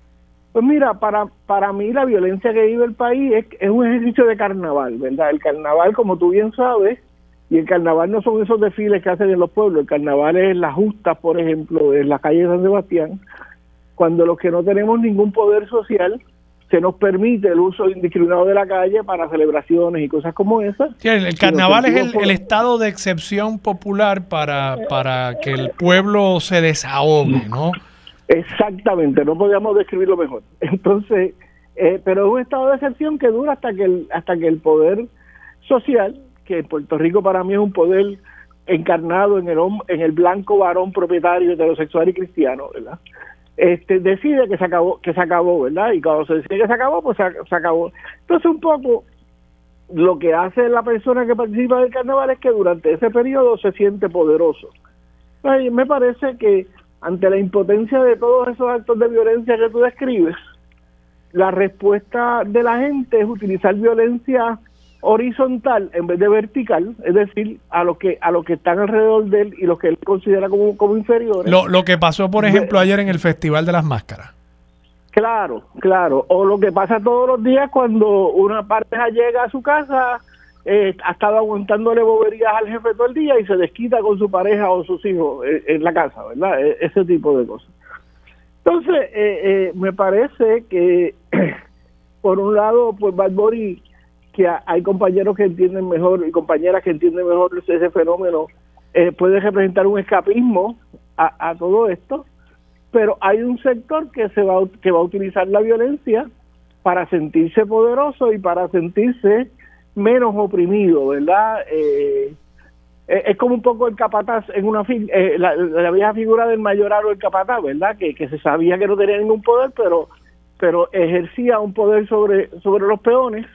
Pues mira, para, para mí la violencia que vive el país es, es un ejercicio de carnaval, ¿verdad? El carnaval, como tú bien sabes, y el carnaval no son esos desfiles que hacen en los pueblos, el carnaval es las justas, por ejemplo, en la calle de San Sebastián, cuando los que no tenemos ningún poder social se nos permite el uso indiscriminado de la calle para celebraciones y cosas como esas. el, carnaval es el, el, estado de excepción popular para, para que el pueblo se desahogue, ¿no? Exactamente, no podíamos describirlo mejor. [LAUGHS] Entonces, eh, pero es un estado de excepción que dura hasta que el, hasta que el poder social, que en Puerto Rico para mí es un poder encarnado en el en el blanco varón propietario heterosexual y cristiano, ¿verdad? Este decide que se acabó, que se acabó, ¿verdad? Y cuando se decide que se acabó, pues se, acabó. Entonces un poco lo que hace la persona que participa del carnaval es que durante ese periodo se siente poderoso. me parece que ante la impotencia de todos esos actos de violencia que tú describes, la respuesta de la gente es utilizar violencia horizontal en vez de vertical, es decir, a los que a los que están alrededor de él y los que él considera como, como inferiores. Lo, lo que pasó, por ejemplo, ayer en el Festival de las Máscaras. Claro, claro. O lo que pasa todos los días cuando una pareja llega a su casa eh, ha estado aguantándole boberías al jefe todo el día y se desquita con su pareja o sus hijos eh, en, la casa, ¿verdad? E, ese tipo de cosas. Entonces, eh, me parece que, [CLEARS THROAT] por un lado, pues Bad que hay compañeros que entienden mejor y compañeras que entienden mejor ese fenómeno, puede representar un escapismo a, todo esto, pero hay un sector que se va que va a utilizar la violencia para sentirse poderoso y para sentirse menos oprimido, ¿verdad? Eh, eh, es como un poco el capataz en una eh, la, vieja figura del mayorado del capataz, ¿verdad? Que, que se sabía que no tenía ningún poder, pero pero ejercía un poder sobre sobre los peones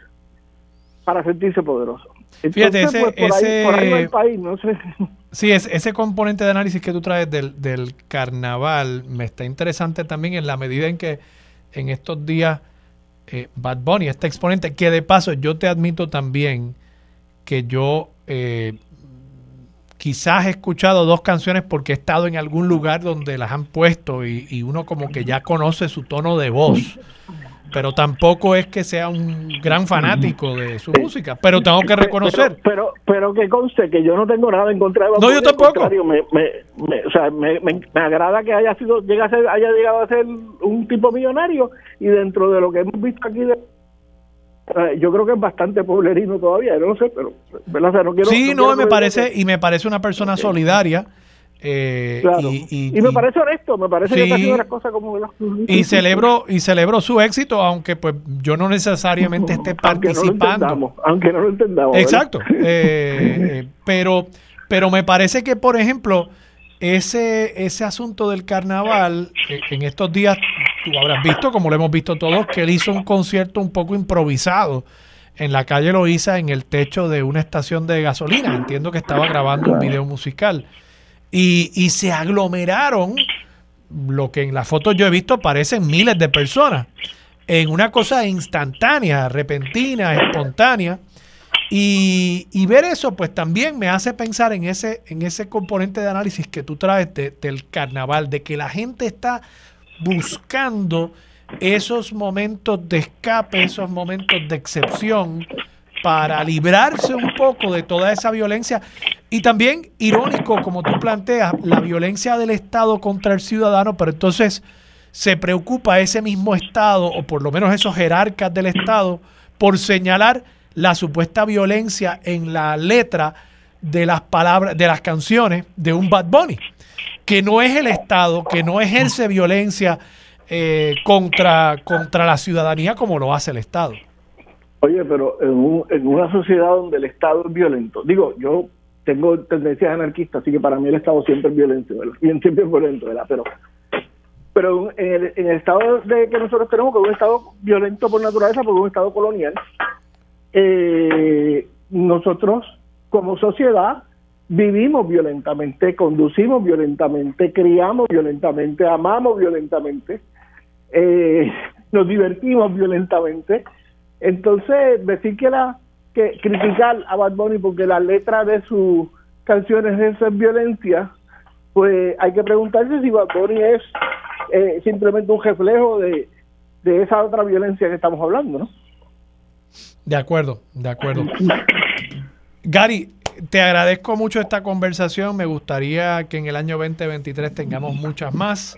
para sentirse poderoso. Fíjate, ese, pues, ese, país, no sé. [LAUGHS] Sí, es, ese componente de análisis que tú traes del, del carnaval me está interesante también en la medida en que en estos días eh, Bad Bunny, este exponente, que de paso yo te admito también que yo eh, quizás he escuchado dos canciones porque he estado en algún lugar donde las han puesto y, uno como que ya conoce su tono de voz. Pero tampoco es que sea un gran fanático de su música, pero tengo que reconocer. Pero, pero, que conste que yo no tengo nada en contra de No, yo tampoco. Me, me, o sea, me, me, agrada que haya sido, llega a ser, haya llegado a ser un tipo millonario y dentro de lo que hemos visto aquí de yo creo que es bastante poblerino todavía, no sé, pero no quiero, sí, no, me parece y me parece una persona solidaria. Eh, y, me parece honesto, me parece que está haciendo las cosas como y [LAUGHS] celebro y celebro su éxito, aunque pues yo no necesariamente esté [LAUGHS] participando, aunque no lo entendamos. Exacto, eh, eh, [LAUGHS] pero pero me parece que por ejemplo ese ese asunto del carnaval en estos días tú habrás visto, como lo hemos visto todos, que él hizo un concierto un poco improvisado en la calle Loíza en el techo de una estación de gasolina. Entiendo que estaba grabando un video musical. Y, y se aglomeraron, lo que en la foto yo he visto parecen miles de personas, en una cosa instantánea, repentina, espontánea. Y, y, ver eso, pues también me hace pensar en ese, en ese componente de análisis que tú traes del carnaval, de que la gente está buscando esos momentos de escape, esos momentos de excepción para librarse un poco de toda esa violencia. Y también, irónico, como tú planteas, la violencia del Estado contra el ciudadano, pero entonces se preocupa ese mismo Estado, o por lo menos esos jerarcas del Estado, por señalar la supuesta violencia en la letra de las palabras, de las canciones de un Bad Bunny que no es el Estado, que no ejerce violencia eh, contra, contra la ciudadanía como lo hace el Estado. Oye, pero en, en una sociedad donde el Estado es violento, digo, yo tengo tendencias anarquistas, así que para mí el Estado siempre es violento, siempre es violento, ¿verdad? Pero, pero en el, en el Estado de que nosotros tenemos, que es un Estado violento por naturaleza, porque es un Estado colonial, eh, nosotros como sociedad vivimos violentamente, conducimos violentamente, criamos violentamente, amamos violentamente, eh, nos divertimos violentamente. Entonces, decir que la que criticar a Bad Bunny porque la letra de sus canciones es violencia, pues hay que preguntarse si Bad Bunny es eh, simplemente un reflejo de, de esa otra violencia que estamos hablando, ¿no? De acuerdo, de acuerdo. Gary, te agradezco mucho esta conversación. Me gustaría que en el año 2023 tengamos muchas más.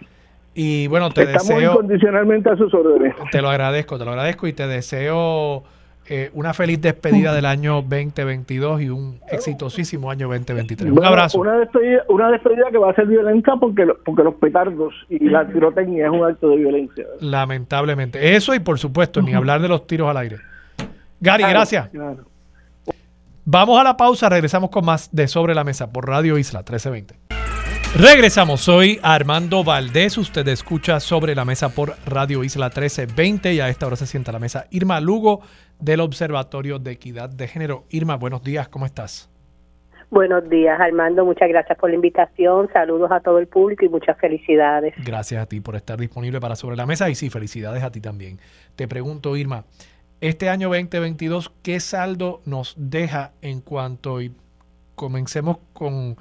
Y bueno, te Estamos deseo. incondicionalmente a sus órdenes. Te lo agradezco, te lo agradezco y te deseo eh, una feliz despedida del año 2022 y un exitosísimo año 2023. un abrazo. Una despedida, una despedida que va a ser violenta porque, porque los petardos y la pirotecnia es un acto de violencia. Lamentablemente. Eso y por supuesto, ni hablar de los tiros al aire. Gary, gracias. Vamos a la pausa, regresamos con más de Sobre la Mesa por Radio Isla 1320. Regresamos, soy Armando Valdés, usted escucha Sobre la Mesa por Radio Isla 1320 y a esta hora se sienta la mesa Irma Lugo del Observatorio de Equidad de Género. Irma, buenos días, ¿cómo estás? Buenos días, Armando. Muchas gracias por la invitación. Saludos a todo el público y muchas felicidades. Gracias a ti por estar disponible para Sobre la Mesa y sí, felicidades a ti también. Te pregunto, Irma, este año 2022, ¿qué saldo nos deja en cuanto, y comencemos con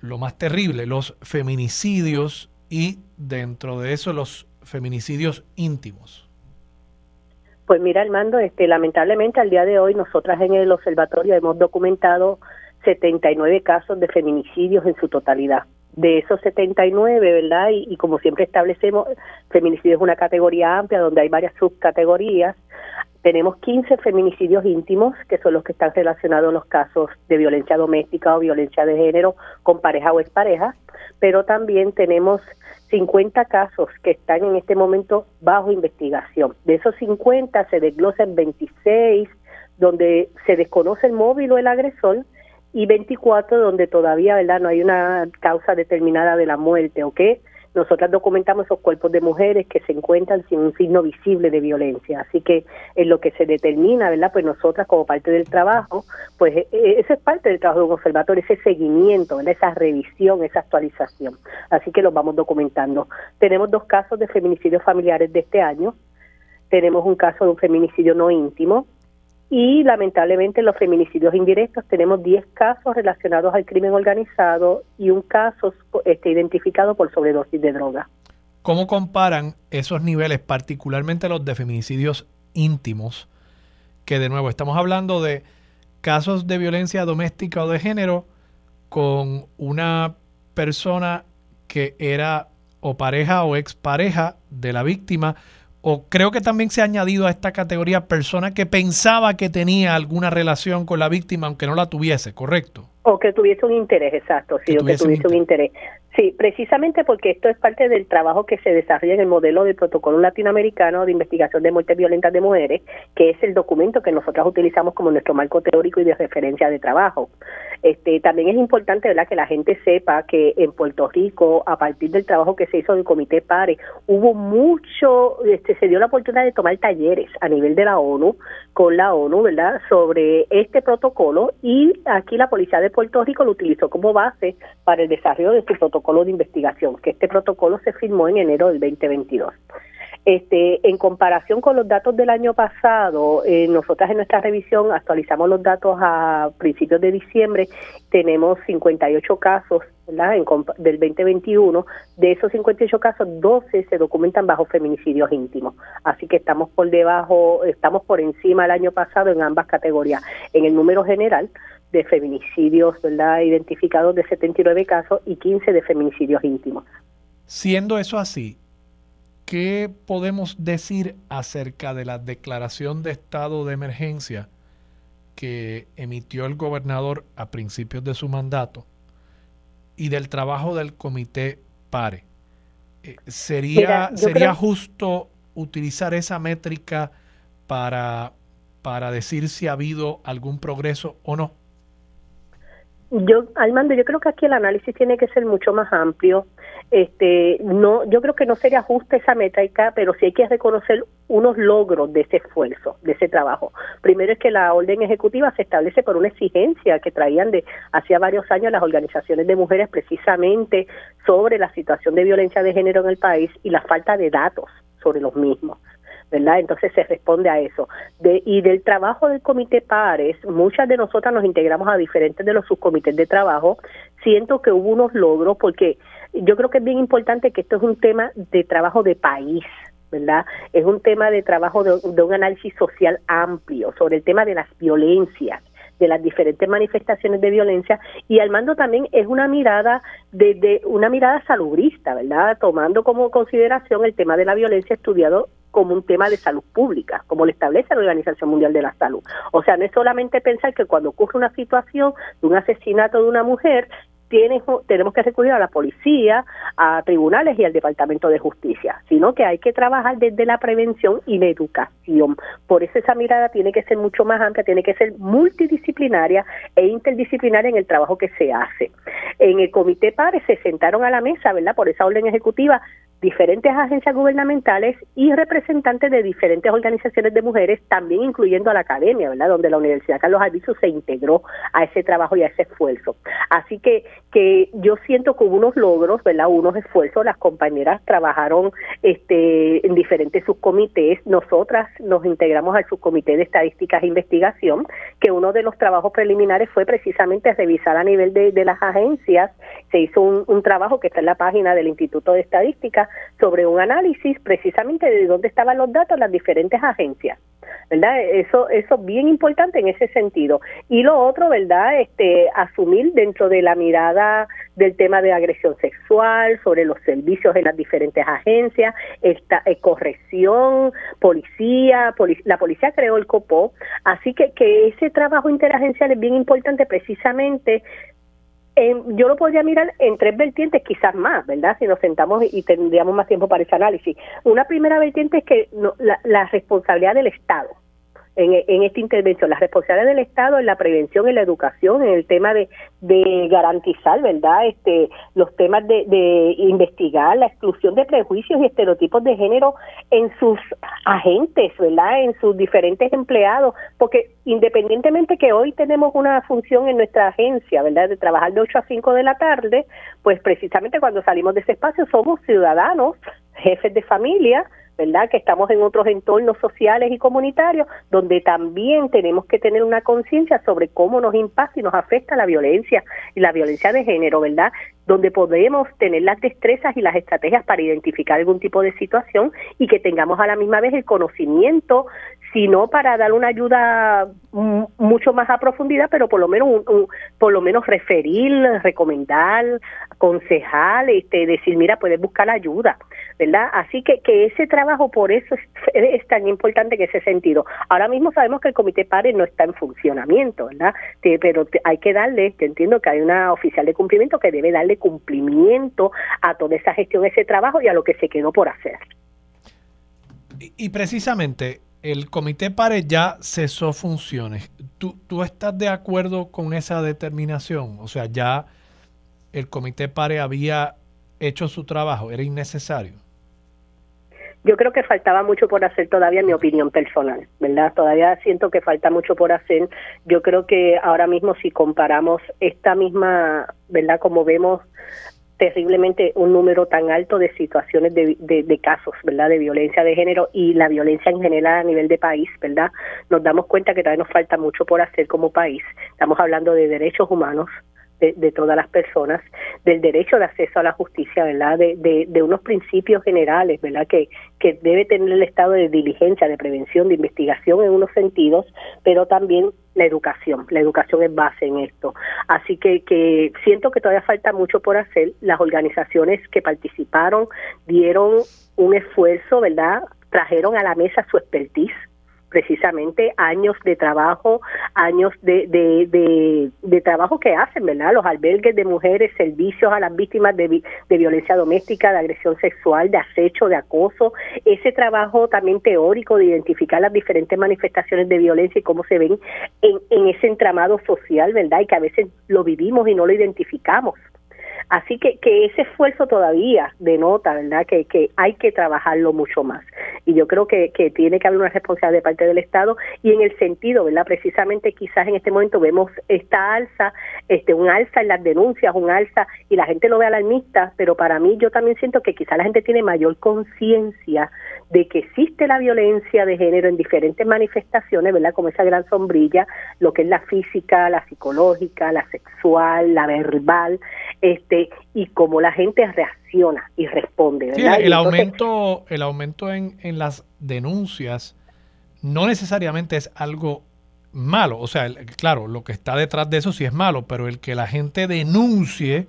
lo más terrible, los feminicidios y dentro de eso los feminicidios íntimos? Pues mira, Armando, este, lamentablemente al día de hoy nosotras en el observatorio hemos documentado 79 casos de feminicidios en su totalidad. De esos 79, ¿verdad? Y, y como siempre establecemos, feminicidio es una categoría amplia donde hay varias subcategorías. Tenemos 15 feminicidios íntimos, que son los que están relacionados a los casos de violencia doméstica o violencia de género con pareja o expareja, pero también tenemos 50 casos que están en este momento bajo investigación. De esos 50 se desglosan 26 donde se desconoce el móvil o el agresor y 24 donde todavía verdad no hay una causa determinada de la muerte o qué nosotras documentamos esos cuerpos de mujeres que se encuentran sin un signo visible de violencia. Así que en lo que se determina, ¿verdad? Pues nosotras como parte del trabajo, pues e, e, ese es parte del trabajo de un observatorio, ese seguimiento, ¿verdad? esa revisión, esa actualización. Así que los vamos documentando. Tenemos dos casos de feminicidios familiares de este año. Tenemos un caso de un feminicidio no íntimo, y lamentablemente en los feminicidios indirectos tenemos 10 casos relacionados al crimen organizado y un caso este, identificado por sobredosis de droga. ¿Cómo comparan esos niveles, particularmente los de feminicidios íntimos? Que de nuevo estamos hablando de casos de violencia doméstica o de género con una persona que era o pareja o expareja de la víctima o creo que también se ha añadido a esta categoría persona que pensaba que tenía alguna relación con la víctima aunque no la tuviese, ¿correcto? O que tuviese un interés, exacto, sí, o que tuviese un interés. Sí, precisamente porque esto es parte del trabajo que se desarrolla en el modelo del protocolo latinoamericano de investigación de muertes violentas de mujeres, que es el documento que nosotros utilizamos como nuestro marco teórico y de referencia de trabajo. Este, también es importante ¿verdad? que la gente sepa que en Puerto Rico, a partir del trabajo que se hizo del Comité PARE, hubo mucho, este, se dio la oportunidad de tomar talleres a nivel de la ONU, con la ONU, ¿verdad?, sobre este protocolo y aquí la Policía de Puerto Rico lo utilizó como base para el desarrollo de su protocolo de investigación, que este protocolo se firmó en enero del 2022. Este, en comparación con los datos del año pasado, eh, nosotras en nuestra revisión actualizamos los datos a principios de diciembre, tenemos 58 casos ¿verdad? del 2021, de esos 58 casos, 12 se documentan bajo feminicidios íntimos. Así que estamos por debajo, estamos por encima del año pasado en ambas categorías. En el número general de feminicidios ¿verdad? identificados de 79 casos y 15 de feminicidios íntimos. Siendo eso así, ¿qué podemos decir acerca de la declaración de estado de emergencia que emitió el gobernador a principios de su mandato y del trabajo del comité PARE? Eh, ¿Sería, sería justo utilizar esa métrica para, para decir si ha habido algún progreso o no? Yo, Armando, yo creo que aquí el análisis tiene que ser mucho más amplio. Este, no, yo creo que no sería justa esa métrica, pero sí hay que reconocer unos logros de ese esfuerzo, de ese trabajo. Primero es que la orden ejecutiva se establece por una exigencia que traían de hacía varios años las organizaciones de mujeres precisamente sobre la situación de violencia de género en el país y la falta de datos sobre los mismos. ¿Verdad? Entonces se responde a eso. De, y del trabajo del comité pares, muchas de nosotras nos integramos a diferentes de los subcomités de trabajo. Siento que hubo unos logros porque yo creo que es bien importante que esto es un tema de trabajo de país. ¿verdad? Es un tema de trabajo de, de un análisis social amplio sobre el tema de las violencias, de las diferentes manifestaciones de violencia y al mando también es una mirada de, una mirada salubrista, ¿verdad? Tomando como consideración el tema de la violencia estudiado como un tema de salud pública, como lo establece la Organización Mundial de la Salud. O sea, no es solamente pensar que cuando ocurre una situación de un asesinato de una mujer, tenemos que recurrir a la policía, a tribunales y al Departamento de Justicia, sino que hay que trabajar desde la prevención y la educación. Por eso esa mirada tiene que ser mucho más amplia, tiene que ser multidisciplinaria e interdisciplinaria en el trabajo que se hace. En el Comité PARE se sentaron a la mesa, ¿verdad? Por esa orden ejecutiva, diferentes agencias gubernamentales y representantes de diferentes organizaciones de mujeres, también incluyendo a la academia, ¿verdad? Donde la Universidad Carlos Albizu se integró a ese trabajo y a ese esfuerzo. Así que, que yo siento que hubo unos logros, ¿verdad? Unos esfuerzos, las compañeras trabajaron este, en diferentes subcomités, nosotras nos integramos al subcomité de estadísticas e investigación, que uno de los trabajos preliminares fue precisamente revisar a nivel de, de las agencias, se hizo un, un trabajo que está en la página del Instituto de Estadística, sobre un análisis precisamente de dónde estaban los datos las diferentes agencias. ¿Verdad? Eso eso es bien importante en ese sentido. Y lo otro, ¿verdad? Este asumir dentro de la mirada del tema de agresión sexual, sobre los servicios en las diferentes agencias, esta eh, corrección, policía, la policía creó el COPO, así que que ese trabajo interagencial es bien importante precisamente yo lo podría mirar en tres vertientes, quizás más, ¿verdad? Si nos sentamos y tendríamos más tiempo para ese análisis. Una primera vertiente es que la, responsabilidad del Estado en, esta intervención, las responsabilidades del Estado en la prevención, en la educación, en el tema de, de garantizar, ¿verdad? Este, los temas de, de investigar la exclusión de prejuicios y estereotipos de género en sus agentes, ¿verdad? En sus diferentes empleados, porque independientemente que hoy tenemos una función en nuestra agencia, ¿verdad? De trabajar de 8 a 5 de la tarde, pues precisamente cuando salimos de ese espacio somos ciudadanos, jefes de familia, ¿verdad? Que estamos en otros entornos sociales y comunitarios donde también tenemos que tener una conciencia sobre cómo nos impacta y nos afecta la violencia y la violencia de género, ¿verdad? Donde podemos tener las destrezas y las estrategias para identificar algún tipo de situación y que tengamos a la misma vez el conocimiento, sino para dar una ayuda mucho más a profundidad, pero por lo menos un, por lo menos referir, recomendar, aconsejar, este, decir, mira, puedes buscar ayuda, ¿verdad? Así que, que ese trabajo por eso es, tan importante en ese sentido. Ahora mismo sabemos que el Comité PARE no está en funcionamiento, ¿verdad? pero hay que darle, te entiendo que hay una oficial de cumplimiento que debe darle cumplimiento a toda esa gestión, ese trabajo y a lo que se quedó por hacer. y precisamente el comité PARE ya cesó funciones. ¿Tú, ¿Tú estás de acuerdo con esa determinación? O sea, ya el comité PARE había hecho su trabajo, era innecesario. Yo creo que faltaba mucho por hacer todavía, mi opinión personal, ¿verdad? Todavía siento que falta mucho por hacer. Yo creo que ahora mismo si comparamos esta misma, ¿verdad? Como vemos terriblemente un número tan alto de situaciones de, de, casos, ¿verdad? De violencia de género y la violencia en general a nivel de país, ¿verdad? Nos damos cuenta que todavía nos falta mucho por hacer como país. Estamos hablando de derechos humanos, de, todas las personas, del derecho de acceso a la justicia, ¿verdad? De, de, unos principios generales, ¿verdad? Que, que debe tener el Estado de diligencia, de prevención, de investigación en unos sentidos, pero también la educación. La educación es base en esto. Así que, que siento que todavía falta mucho por hacer. Las organizaciones que participaron dieron un esfuerzo, ¿verdad? Trajeron a la mesa su expertise precisamente años de trabajo, años de, de, de, trabajo que hacen, ¿verdad? Los albergues de mujeres, servicios a las víctimas de, de violencia doméstica, de agresión sexual, de acecho, de acoso, ese trabajo también teórico de identificar las diferentes manifestaciones de violencia y cómo se ven en, en ese entramado social, ¿verdad? Y que a veces lo vivimos y no lo identificamos. Así que, que ese esfuerzo todavía denota, ¿verdad?, que, que hay que trabajarlo mucho más. Y yo creo que, que tiene que haber una responsabilidad de parte del Estado y en el sentido, ¿verdad?, precisamente quizás en este momento vemos esta alza, este un alza en las denuncias, un alza, y la gente lo ve alarmista, pero para mí yo también siento que quizás la gente tiene mayor conciencia de que existe la violencia de género en diferentes manifestaciones, ¿verdad? Como esa gran sombrilla, lo que es la física, la psicológica, la sexual, la verbal, este, y cómo la gente reacciona y responde, ¿verdad? el, aumento, el aumento en, en las denuncias no necesariamente es algo malo, o sea, claro, lo que está detrás de eso sí es malo, pero el que la gente denuncie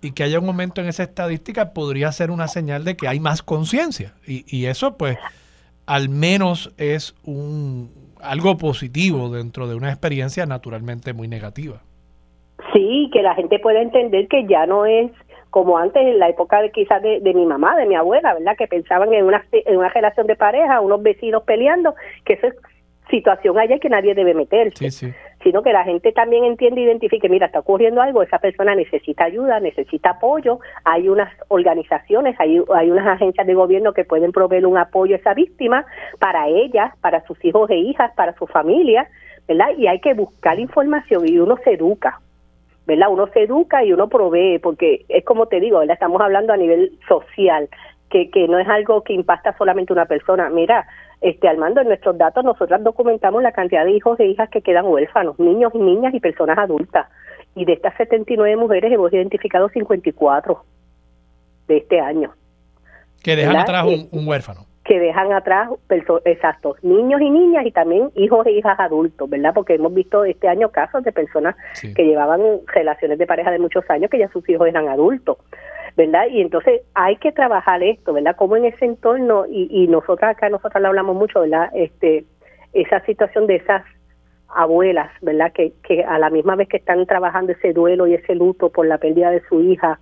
y que haya un aumento en esa estadística podría ser una señal de que hay más conciencia. Y, y, eso, pues, al menos es un algo positivo dentro de una experiencia naturalmente muy negativa. Sí, que la gente pueda entender que ya no es como antes en la época de quizás de, de, mi mamá, de mi abuela, ¿verdad? Que pensaban en una, en una relación de pareja, unos vecinos peleando, que eso es situación allá que nadie debe meterse. Sino que la gente también entiende e identifique, mira, está ocurriendo algo, esa persona necesita ayuda, necesita apoyo, hay unas organizaciones, hay, hay unas agencias de gobierno que pueden proveer un apoyo a esa víctima para ella, para sus hijos e hijas, para su familia, ¿verdad? Y hay que buscar información y uno se educa, ¿verdad? Uno se educa y uno provee, porque es como te digo, ¿verdad? Estamos hablando a nivel social, que, que no es algo que impacta solamente una persona. Mira, este Armando, en nuestros datos nosotros documentamos la cantidad de hijos e hijas que quedan huérfanos, niños y niñas y personas adultas. Y de estas 79 mujeres hemos identificado 54 de este año. Que dejan atrás un, huérfano. Que dejan atrás, exacto, niños y niñas y también hijos e hijas adultos, ¿verdad? Porque hemos visto este año casos de personas que llevaban relaciones de pareja de muchos años que ya sus hijos eran adultos. ¿verdad? Y entonces hay que trabajar esto, ¿verdad? Como en ese entorno, y, y nosotras acá, nosotras le hablamos mucho, ¿verdad? Este, esa situación de esas abuelas, ¿verdad? Que, que a la misma vez que están trabajando ese duelo y ese luto por la pérdida de su hija,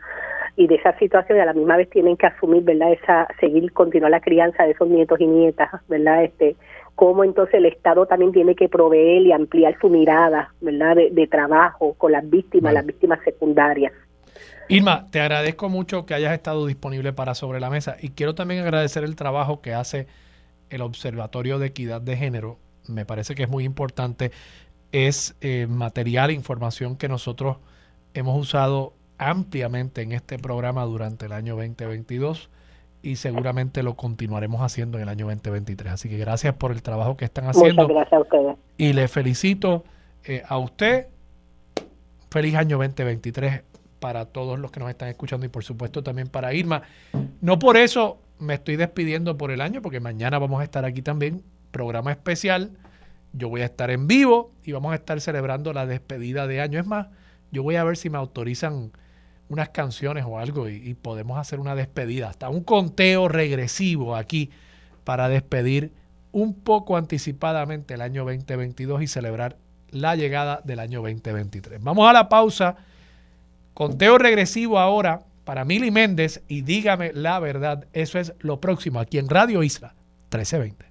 y de esa situación y a la misma vez tienen que asumir, ¿verdad? Esa, seguir, continuar la crianza de esos nietos y nietas, ¿verdad? Este, cómo entonces el Estado también tiene que proveer y ampliar su mirada, ¿verdad? De, trabajo con las víctimas, las víctimas secundarias. Irma, te agradezco mucho que hayas estado disponible para Sobre la Mesa y quiero también agradecer el trabajo que hace el Observatorio de Equidad de Género. Me parece que es muy importante. Es eh, material información que nosotros hemos usado ampliamente en este programa durante el año 2022 y seguramente lo continuaremos haciendo en el año 2023. Así que gracias por el trabajo que están haciendo. Muchas gracias a ustedes. Y le felicito eh, a usted. Feliz año 2023 para todos los que nos están escuchando y por supuesto también para Irma. No por eso me estoy despidiendo por el año, porque mañana vamos a estar aquí también, programa especial. Yo voy a estar en vivo y vamos a estar celebrando la despedida de año. Es más, yo voy a ver si me autorizan unas canciones o algo y, podemos hacer una despedida, hasta un conteo regresivo aquí para despedir un poco anticipadamente el año 2022 y celebrar la llegada del año 2023. Vamos a la pausa. Conteo regresivo ahora para Mili Méndez y dígame la verdad. Eso es lo próximo aquí en Radio Isla 1320.